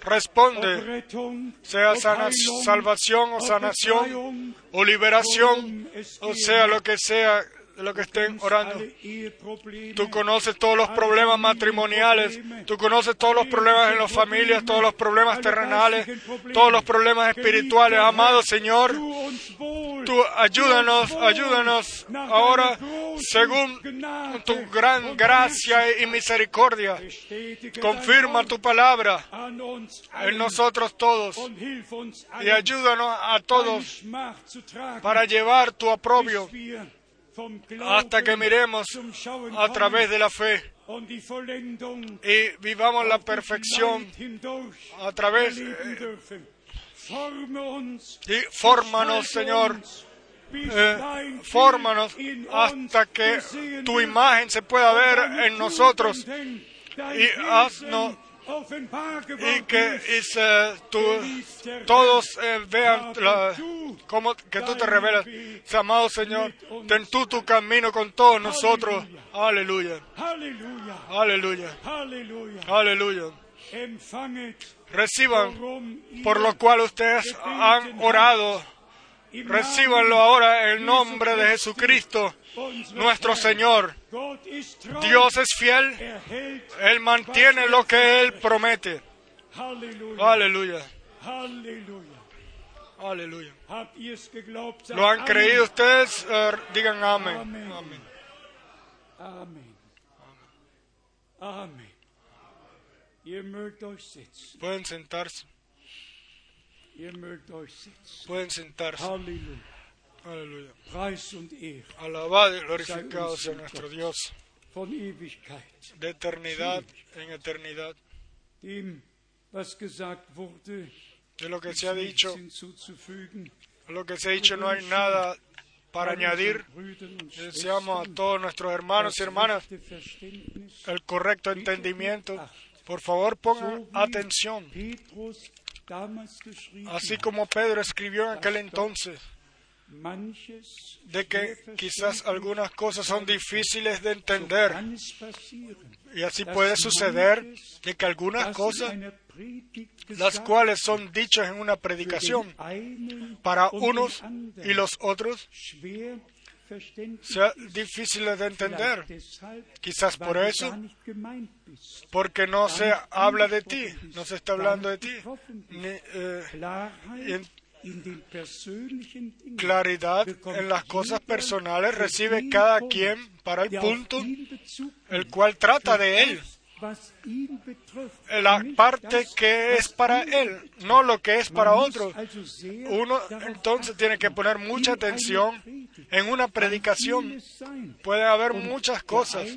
responde, sea salvación o sanación o liberación, o sea lo que sea de lo que estén orando. Tú conoces todos los problemas matrimoniales, tú conoces todos los problemas en las familias, todos los problemas terrenales, todos los problemas espirituales. Amado Señor, tú ayúdanos, ayúdanos ahora según tu gran gracia y misericordia. Confirma tu palabra en nosotros todos y ayúdanos a todos para llevar tu aprobio hasta que miremos a través de la fe y vivamos la perfección a través eh, y fórmanos, Señor, eh, fórmanos hasta que tu imagen se pueda ver en nosotros y haznos- y que y se- todos eh, vean cómo que tú te revelas. Sea, amado Señor, ten tú tu camino con todos nosotros. Aleluya, aleluya, aleluya. Empfanget, Reciban por lo cual ustedes han orado. Recíbanlo ahora en el nombre de Jesucristo, nuestro. Señor. Dios es fiel, Él mantiene lo que Él promete. Aleluya, aleluya. ¿Lo han creído ustedes? Eh, digan amén. Amén. Amén. Setzen. Pueden sentarse, pueden sentarse. Aleluya. Alabado y glorificado sea nuestro Dios, de eternidad en eternidad. De lo que se ha dicho, a lo que se ha dicho no hay nada para añadir. Deseamos a todos nuestros hermanos y hermanas el correcto entendimiento. Por favor, pongan atención. Así como Pedro escribió en aquel entonces, de que quizás algunas cosas son difíciles de entender. y así puede suceder de que algunas cosas las cuales son dichas en una predicación para unos y los otros sea difícil de entender. Quizás por eso, porque no se habla de ti, no se está hablando de ti. Ni, eh, en claridad en las cosas personales recibe cada quien para el punto el cual trata de él. La parte que es para él, no lo que es para otros. Uno entonces tiene que poner mucha atención en una predicación. Puede haber muchas cosas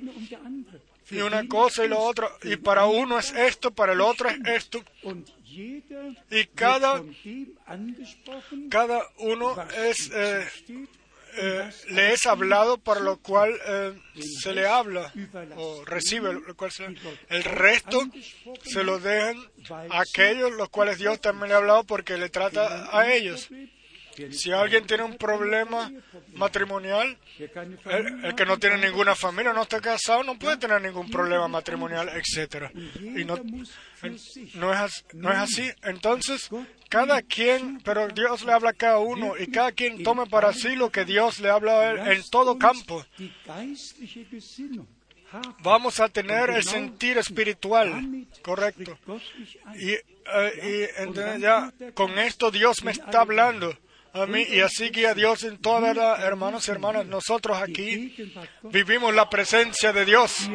y una cosa y lo otro, y para uno es esto, para el otro es esto. Y cada, cada uno es, eh, eh, le es hablado para lo cual eh, se le habla o recibe lo cual se, el resto se lo dejan a aquellos los cuales Dios también le ha hablado porque le trata a ellos. Si alguien tiene un problema matrimonial, el, que no tiene ninguna familia, no está casado, no puede tener ningún problema matrimonial, etcétera. Y no, no, es, no es así. Entonces, cada quien, pero Dios le habla a cada uno y cada quien tome para sí lo que Dios le habla a él en todo campo. Vamos a tener el sentir espiritual, correcto. Y, eh, y ya con esto Dios me está hablando a mí y así guía Dios en toda verdad, hermanos y hermanas. Nosotros aquí vivimos la presencia de Dios.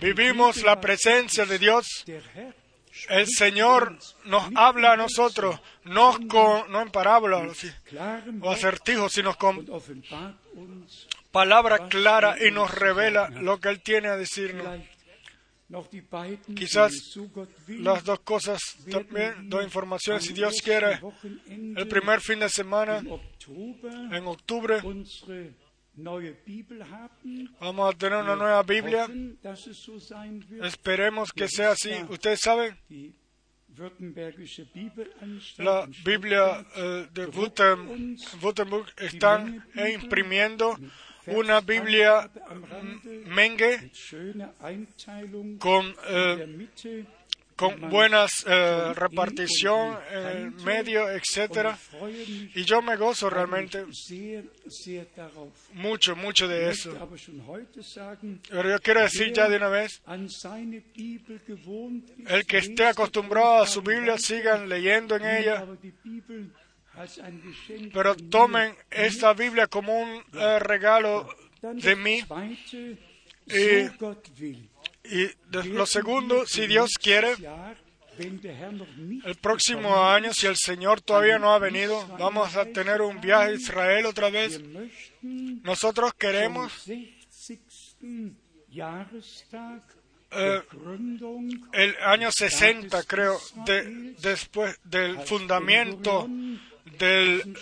Vivimos la presencia de Dios. El Señor nos habla a nosotros, no, con, no en parábolas o acertijos, sino con palabra clara y nos revela lo que Él tiene a decirnos. Quizás las dos cosas también, dos informaciones, si Dios quiere, el primer fin de semana, en octubre, vamos a tener una nueva Biblia. Esperemos que sea así. Ustedes saben, la Biblia eh, de Württemberg están imprimiendo una Biblia Menge con, eh, con buenas eh, repartición en el medio, etcétera. Y yo me gozo realmente mucho, mucho de eso. Pero yo quiero decir ya de una vez, el que esté acostumbrado a su Biblia, sigan leyendo en ella pero tomen esta Biblia como un eh, regalo de mí. Y, lo segundo, si Dios quiere, el próximo año, si el Señor todavía no ha venido, vamos a tener un viaje a Israel otra vez. Nosotros queremos eh, el año 60, creo, de, después del fundamento del,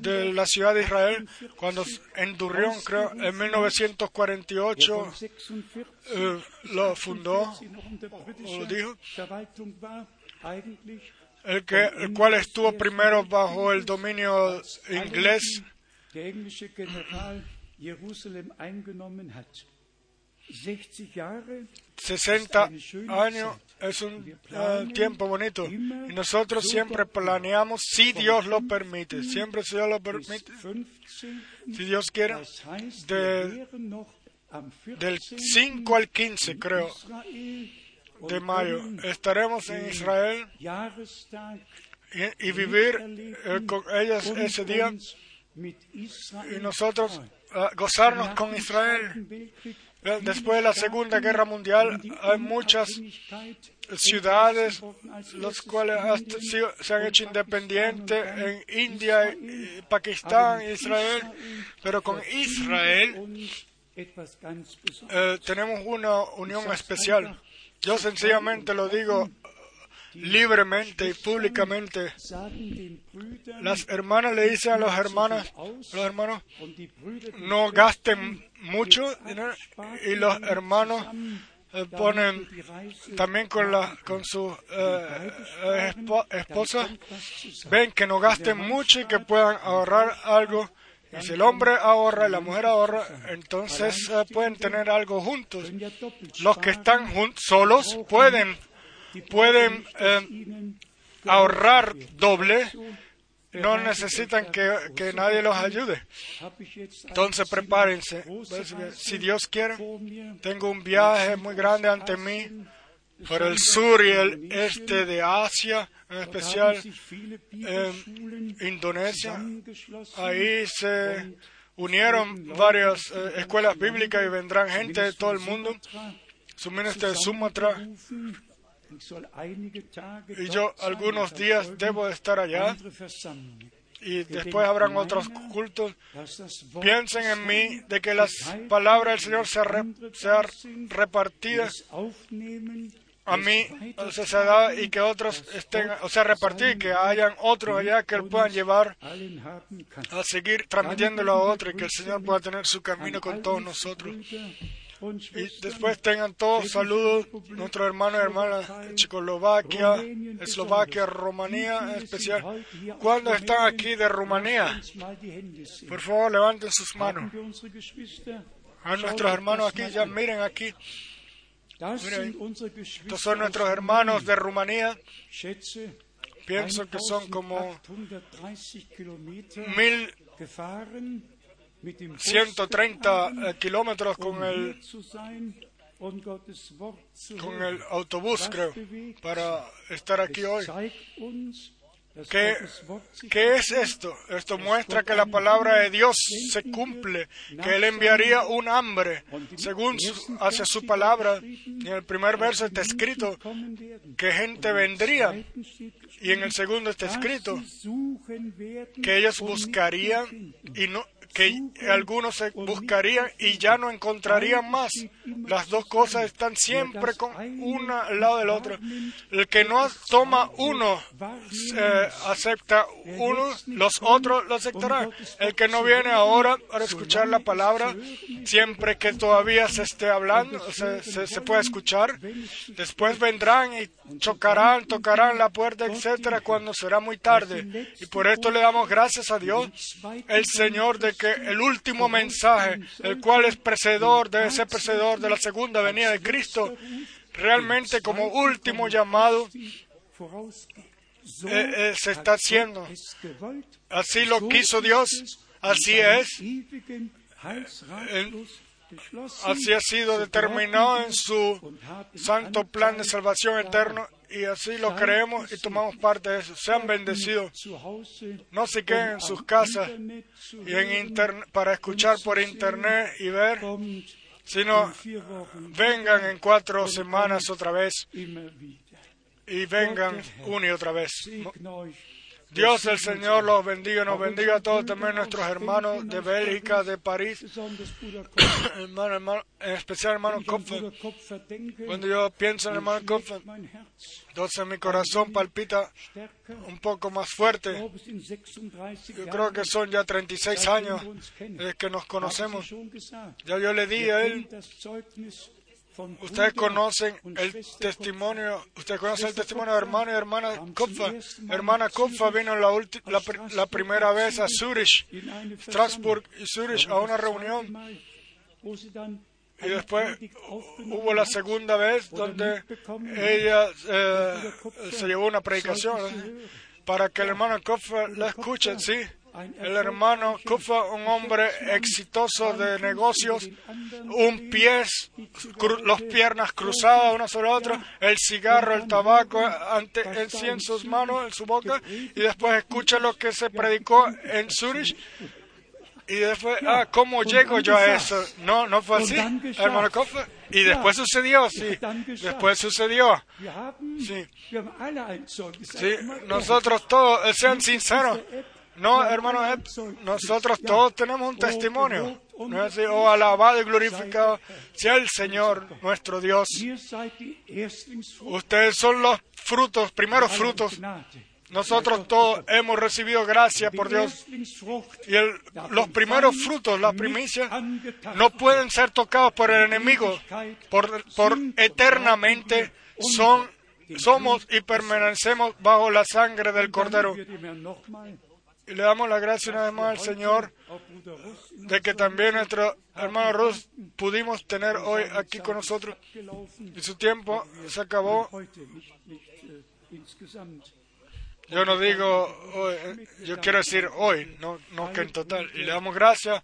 de la ciudad de Israel, cuando en Durrión, creo, en 1948, eh, lo fundó, o lo dijo, el, que, el cual estuvo primero bajo el dominio inglés. 60 años es un eh, tiempo bonito. y nosotros siempre planeamos si Dios lo permite, siempre si Dios lo permite, si Dios quiere, del 5 al 15 creo de mayo. estaremos en Israel y, vivir eh, con ellos ese día y nosotros eh, gozarnos con Israel Después de la Segunda Guerra Mundial hay muchas ciudades las cuales se han hecho independientes en India, Pakistán, Israel, pero con Israel eh, tenemos una unión especial. Yo sencillamente lo digo libremente y públicamente. Las hermanas le dicen a los hermanos, los hermanos, no gasten mucho y los hermanos eh, ponen también con la con sus eh, eh, esposas ven que no gasten mucho y que puedan ahorrar algo y si el hombre ahorra y la mujer ahorra, entonces pueden tener algo juntos. Los que están solos pueden pueden eh, ahorrar doble, no necesitan que, nadie los ayude. Entonces prepárense. Si Dios quiere, tengo un viaje muy grande ante mí por el sur y el este de Asia, en especial Indonesia. Ahí se unieron varias eh, escuelas bíblicas y vendrán gente de todo el mundo. Su ministro de Sumatra. Y yo algunos días debo de estar allá y después habrán otros cultos. Piensen en mí de que las palabras del Señor sean sea repartidas a mí se da y que otros estén, o sea, repartir, que hayan otros allá que puedan llevar a seguir transmitiéndolo a otros y que el Señor pueda tener su camino con todos nosotros. Y después tengan todos saludos, nuestros hermanos y hermanas de Checoslovaquia, Eslovaquia, Rumanía en especial. ¿Cuándo están aquí de Rumanía? Por favor, levanten sus manos. A nuestros hermanos aquí, ya miren aquí. estos son nuestros hermanos de Rumanía. Pienso que son como mil 130 eh, kilómetros con el, con el autobús, creo, para estar aquí hoy. ¿Qué, ¿Qué, es esto? Esto muestra que la palabra de Dios se cumple, que Él enviaría un hambre según hacia su palabra. En el primer verso está escrito que gente vendría y en el segundo está escrito que ellos buscarían y no, que algunos se buscarían y ya no encontrarían más. Las dos cosas están siempre con una al lado del otro. El que no toma uno eh, acepta uno, los otros lo aceptarán. El que no viene ahora para escuchar la palabra, siempre que todavía se esté hablando, se, se, se puede escuchar, después vendrán y chocarán, tocarán la puerta, etcétera, cuando será muy tarde. Y por esto le damos gracias a Dios, el Señor, de que el último mensaje, el cual es precedor, debe ser precedor de la segunda venida de Cristo, realmente como último llamado, eh, eh, se está haciendo. Así lo quiso Dios, así es. así ha sido determinado en su santo plan de salvación eterno y así lo creemos y tomamos parte de eso. Sean bendecidos. No se queden en sus casas y en para escuchar por internet y ver, sino vengan en cuatro semanas otra vez y vengan una y otra vez. Dios el Señor los bendiga, nos bendiga a todos, también nuestros hermanos de Bélgica, de París, hermano, hermano, en especial hermano Kopfer. Cuando yo pienso en hermano Kopfer, entonces mi corazón palpita un poco más fuerte. Yo creo que son ya 36 años desde que nos conocemos. Ya yo le di a él Ustedes conocen el testimonio, ustedes conocen el testimonio de hermano y hermana Kupfa. Hermana Kupfa vino la, la, la, primera vez a Zurich, Strasbourg y Zurich a una reunión. Y después hubo la segunda vez donde ella eh, se llevó una predicación para que el hermano Kupfa la escuche, sí. El hermano Kufa, un hombre exitoso de negocios, un pie, los piernas cruzadas una sobre otra, el cigarro, el tabaco ante, en sí en sus manos, en su boca, y después escucha lo que se predicó en Zurich. Y después, ah, ¿cómo llego yo a eso? No, no fue así, hermano Kufa. Y después sucedió, sí. Después sucedió. Sí. Sí, nosotros todos, sean sinceros, no, hermano, nosotros todos tenemos un testimonio. ¿no Oh, alabado y glorificado sea el Señor, nuestro Dios. Ustedes son los frutos, primeros frutos. Nosotros todos hemos recibido gracia por Dios. Y los primeros frutos, las primicias, no pueden ser tocados por el enemigo. Por, por eternamente son, somos y permanecemos bajo la sangre del Cordero. Y le damos la gracia una vez más al Señor de que también nuestro hermano Rus pudimos tener hoy aquí con nosotros y su tiempo se acabó. Yo no digo hoy, yo quiero decir hoy, no, no que en total. Y le damos gracias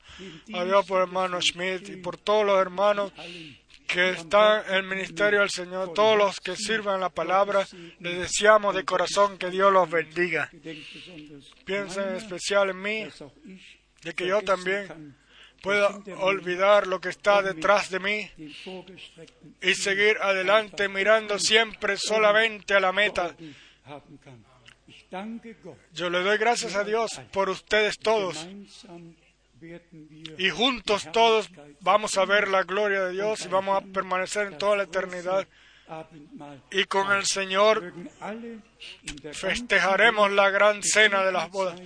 a Dios por hermano Schmidt y por todos los hermanos que están en el ministerio del Señor, todos los que sirven la palabra. Les deseamos de corazón que Dios los bendiga. Piensen en especial en mí, de que yo también pueda olvidar lo que está detrás de mí y seguir adelante mirando siempre solamente a la meta. Yo le doy gracias a Dios por ustedes todos y juntos todos vamos a ver la gloria de Dios y vamos a permanecer en toda la eternidad y con el Señor festejaremos la gran cena de las bodas.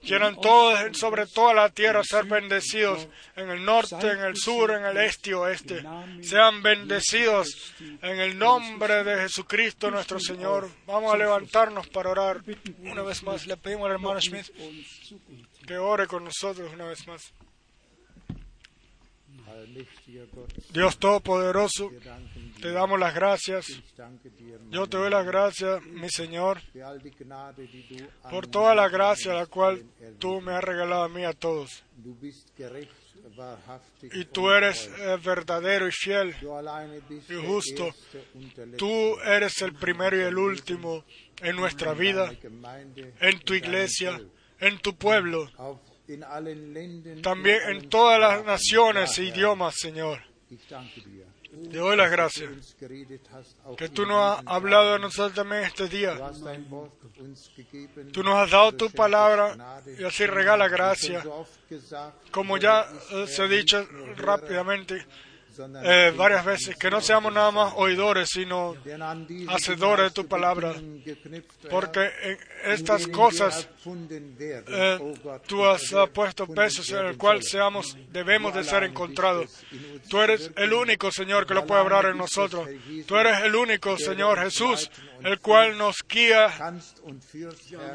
Quieran todos sobre toda la tierra ser bendecidos, en el norte, en el sur, en el este y oeste. Sean bendecidos en el nombre de Jesucristo nuestro Señor. Vamos a levantarnos para orar. Una vez más le pedimos al hermano Schmidt. Que ore con nosotros una vez más. Dios Todopoderoso, te damos las gracias. Yo te doy las gracias, mi Señor, por toda la gracia la cual tú me has regalado a mí a todos. Y tú eres eh, verdadero y fiel. Y justo. Tú eres el primero y el último en nuestra vida, en tu iglesia. En tu pueblo, también en todas las naciones e idiomas, Señor. Te doy las gracias. Que tú nos has hablado a nosotros también este día. Tú nos has dado tu palabra y así regala gracia. Como ya eh, se ha dicho rápidamente eh, varias veces, que no seamos nada más oidores, sino hacedores de tu palabra. porque en estas cosas eh, tú has puesto pesos en el cual seamos, debemos de ser encontrados. Tú eres el único, Señor, que lo puede alleine en nosotros. Tú eres el único, Señor Jesús, el cual nos guía,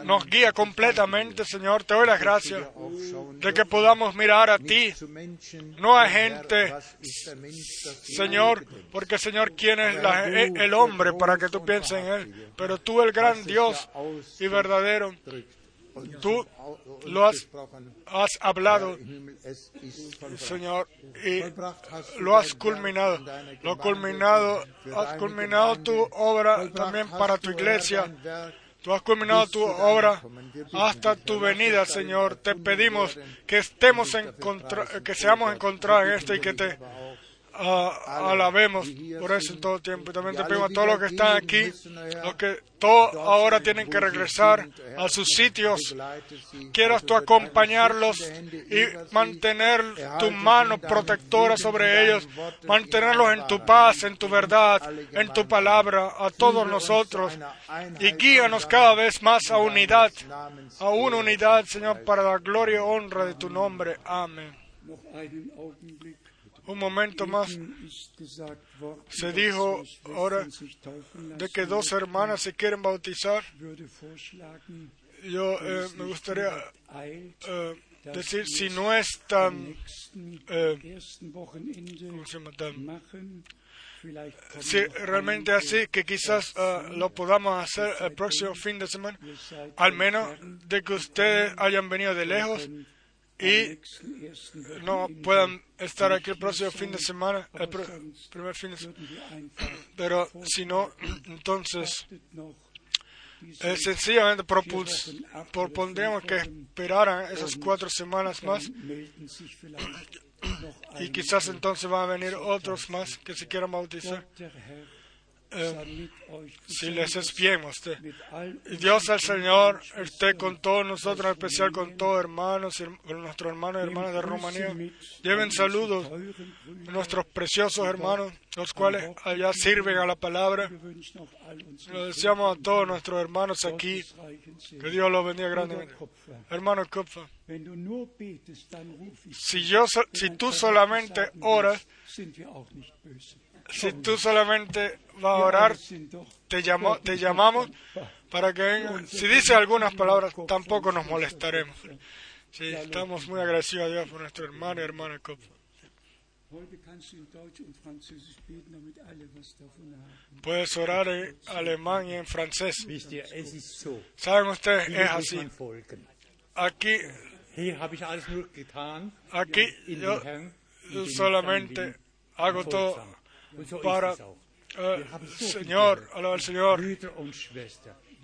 nos guía completamente, Señor. Te doy las gracias de que podamos mirar a ti, no a gente, Señor, porque Señor, ¿quién es la- el hombre para que tú pienses en él? Pero tú, el gran Dios y verdadero, tú lo has hablado. Señor, y lo has culminado. Lo culminado, has culminado tu obra también para tu iglesia. Tú has culminado tu obra hasta tu venida, Señor. Te pedimos que estemos encontra- que seamos encontrados en esto y que te ah, alabemos por eso en todo tiempo. Y también te pedimos a todos los que están aquí, los que todos ahora tienen que regresar a sus sitios. Quieras tú acompañarlos y mantener tu mano protectora sobre ellos, mantenerlos en tu paz, en tu verdad, en tu palabra, a todos nosotros. Y guíanos cada vez más a unidad, a una unidad, Señor, para la gloria y honra de tu nombre. Amén. Un momento más Se dijo ahora de que dos hermanas se quieren bautizar. Yo eh, me gustaría eh, decir, si no es tan, eh, ¿cómo se llama? Si realmente así, que quizás eh, lo podamos hacer el próximo fin de semana, al menos de que ustedes hayan venido de lejos y no puedan estar aquí el próximo fin de semana, el primer fin de semana. Pero si no, entonces eh, sencillamente propondríamos que esperaran esas cuatro semanas más y quizás entonces van a venir otros más que se quieran bautizar. Si les es besonders bien a usted. mit all Y Dios el Señor esté con todos nosotros, en especial con todos hermanos, con nuestros hermanos y hermanas de Rumanía. Lleven saludos a nuestros preciosos hermanos, los cuales allá sirven a la palabra. Lo deseamos a todos nuestros hermanos aquí. Que Dios los bendiga grandemente. Hermano Kupfer, si, yo, si tú solamente oras, si tú solamente vas a orar, te, llamo, te llamamos para que venga. Si dice algunas palabras, tampoco nos molestaremos. Sí, estamos muy agradecidos a Dios por nuestro hermano y hermana Kopf. Puedes orar en alemán y en francés. Saben ustedes, es así. Aquí, aquí yo solamente hago todo para, eh, Señor, alaba al Señor.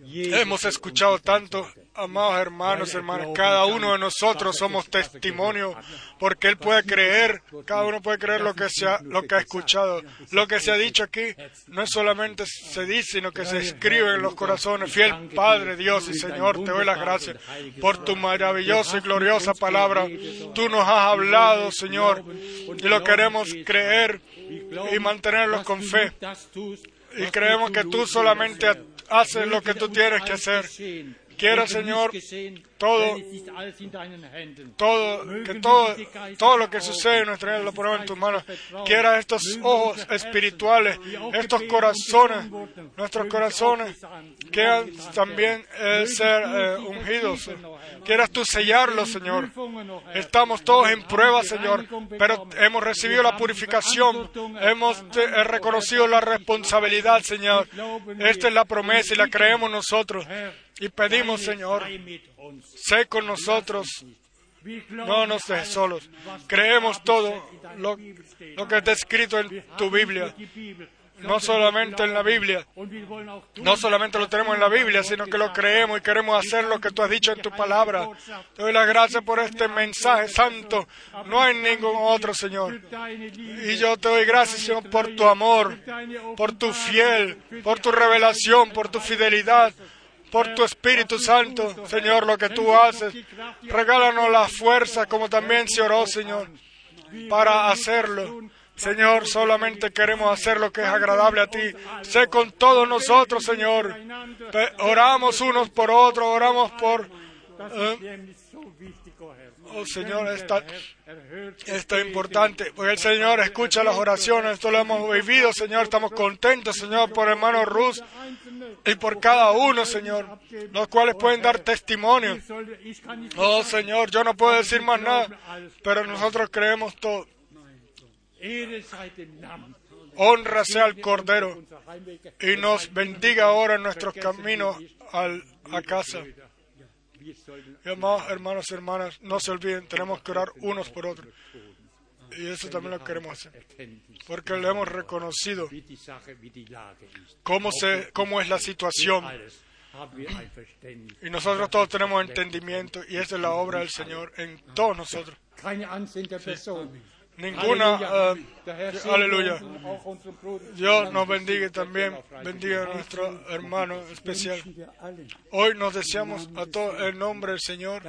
Hemos escuchado tanto, amados hermanos, hermanas, cada uno de nosotros somos testimonio porque Él puede creer, cada uno puede creer lo que, se ha, lo que ha escuchado. Lo que se ha dicho aquí no es solamente se dice, sino que se escribe en los corazones. Fiel Padre, Dios y Señor, te doy las gracias por tu maravillosa y gloriosa palabra. Tú nos has hablado, Señor, y lo queremos creer y mantenerlo con fe. Y creemos que tú solamente haces lo que tú tienes que hacer. Quiero, Señor, todo, todo, que todo, todo lo que sucede en nuestra vida lo ponemos en tus manos. Quiera estos ojos espirituales, estos corazones, nuestros corazones, quieran también eh, ser eh, ungidos. Quieras tú sellarlos, Señor. Estamos todos en prueba, Señor, pero hemos recibido la purificación, hemos eh, reconocido la responsabilidad, Señor. Esta es la promesa y la creemos nosotros. Y pedimos, Señor, sé con nosotros, no nos dejes solos. Creemos todo lo, que está escrito en tu Biblia, no solamente en la Biblia, no solamente lo tenemos en la Biblia, sino que lo creemos y queremos hacer lo que tú has dicho en tu palabra. Te doy las gracias por este mensaje santo. No hay ningún otro, Señor. Y yo te doy gracias, Señor, por tu amor, por tu fiel, por tu revelación, por tu fidelidad por tu Espíritu Santo, Señor, lo que tú haces. Regálanos la fuerza, como también se oró, Señor, para hacerlo. Señor, solamente queremos hacer lo que es agradable a ti. Sé con todos nosotros, Señor. Oramos unos por otros, oramos por... eh, Oh Señor, esta, esto es importante, porque el Señor escucha las oraciones, esto lo hemos vivido, Señor, estamos contentos, Señor, por hermano Rus y por cada uno, Señor, los cuales pueden dar testimonio. Oh Señor, yo no puedo decir más nada, pero nosotros creemos todo. Honra sea al Cordero y nos bendiga ahora en nuestros caminos al, a casa. Y hermanos y hermanas, no se olviden, tenemos que orar unos por otros. Y eso también lo queremos hacer. Porque le hemos reconocido cómo, se, cómo es la situación. Y nosotros todos tenemos entendimiento. Y esa es la obra del Señor en todos nosotros. Person. Ninguna. Eh, segne aleluya. Bruder. Dios nos bendiga y también bendiga a nuestro hermano especial. Hoy nos deseamos a todos el nombre del Señor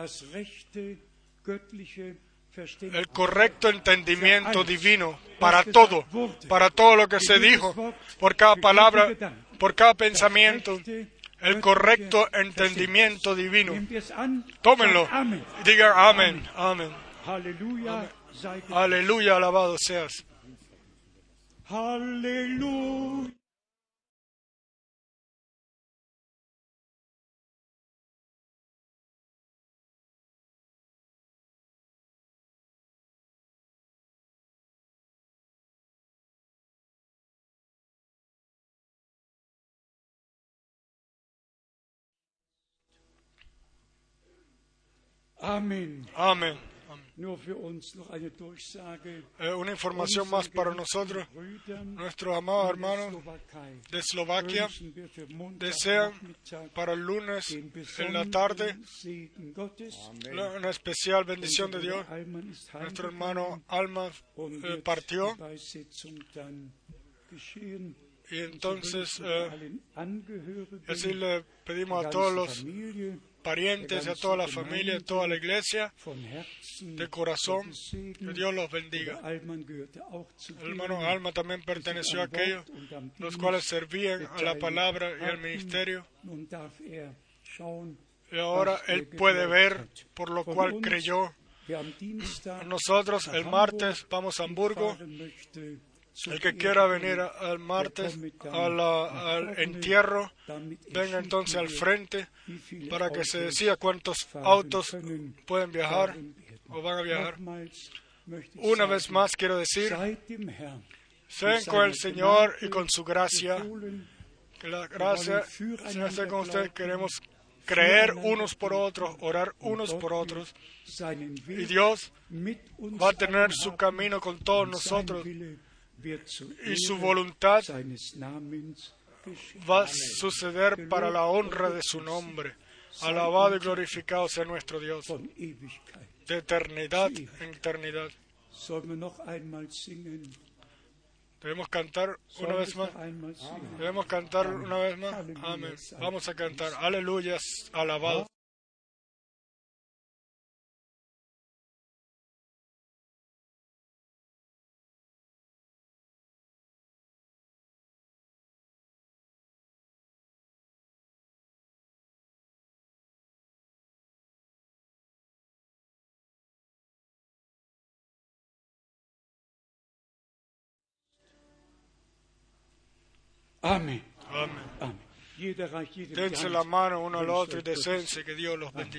el correcto entendimiento divino para todo, para todo lo que se dijo, por cada palabra, por cada pensamiento, el correcto entendimiento divino. Tómenlo. Y digan amén, amén. Aleluya, alabado seas. Halleluja. Amen. Amén. Durchsage. Eh, una información más para nosotros. Nuestros amados hermanos de Eslovaquia desean para el lunes en la tarde una especial bendición de Dios. Nuestro hermano Alma eh, partió y entonces eh, así le pedimos a todos los parientes, a toda la familia, a toda la iglesia, de corazón, que Dios los bendiga. El hermano Alma también perteneció a aquellos los cuales servían a la palabra y al ministerio. Er Y ahora was er él puede ver por lo cual creyó. Nosotros el martes vamos a Hamburgo El que quiera venir al martes al entierro, venga entonces al frente para que se decida cuántos autos pueden viajar o van a viajar. Una vez más quiero decir, sean con el Señor y con su gracia, que la gracia sea con ustedes. Queremos creer unos por otros, orar unos por otros, y Dios va a tener su camino con todos nosotros y su voluntad va a suceder para la honra de su nombre. Alabado y glorificado sea nuestro Dios, de eternidad en eternidad. Debemos cantar una vez más. Debemos cantar una vez más. Amén. Vamos a cantar. Aleluya, alabado. Amén. Jedem die Dense la mano uno al otro y decense que Dios los bendiga.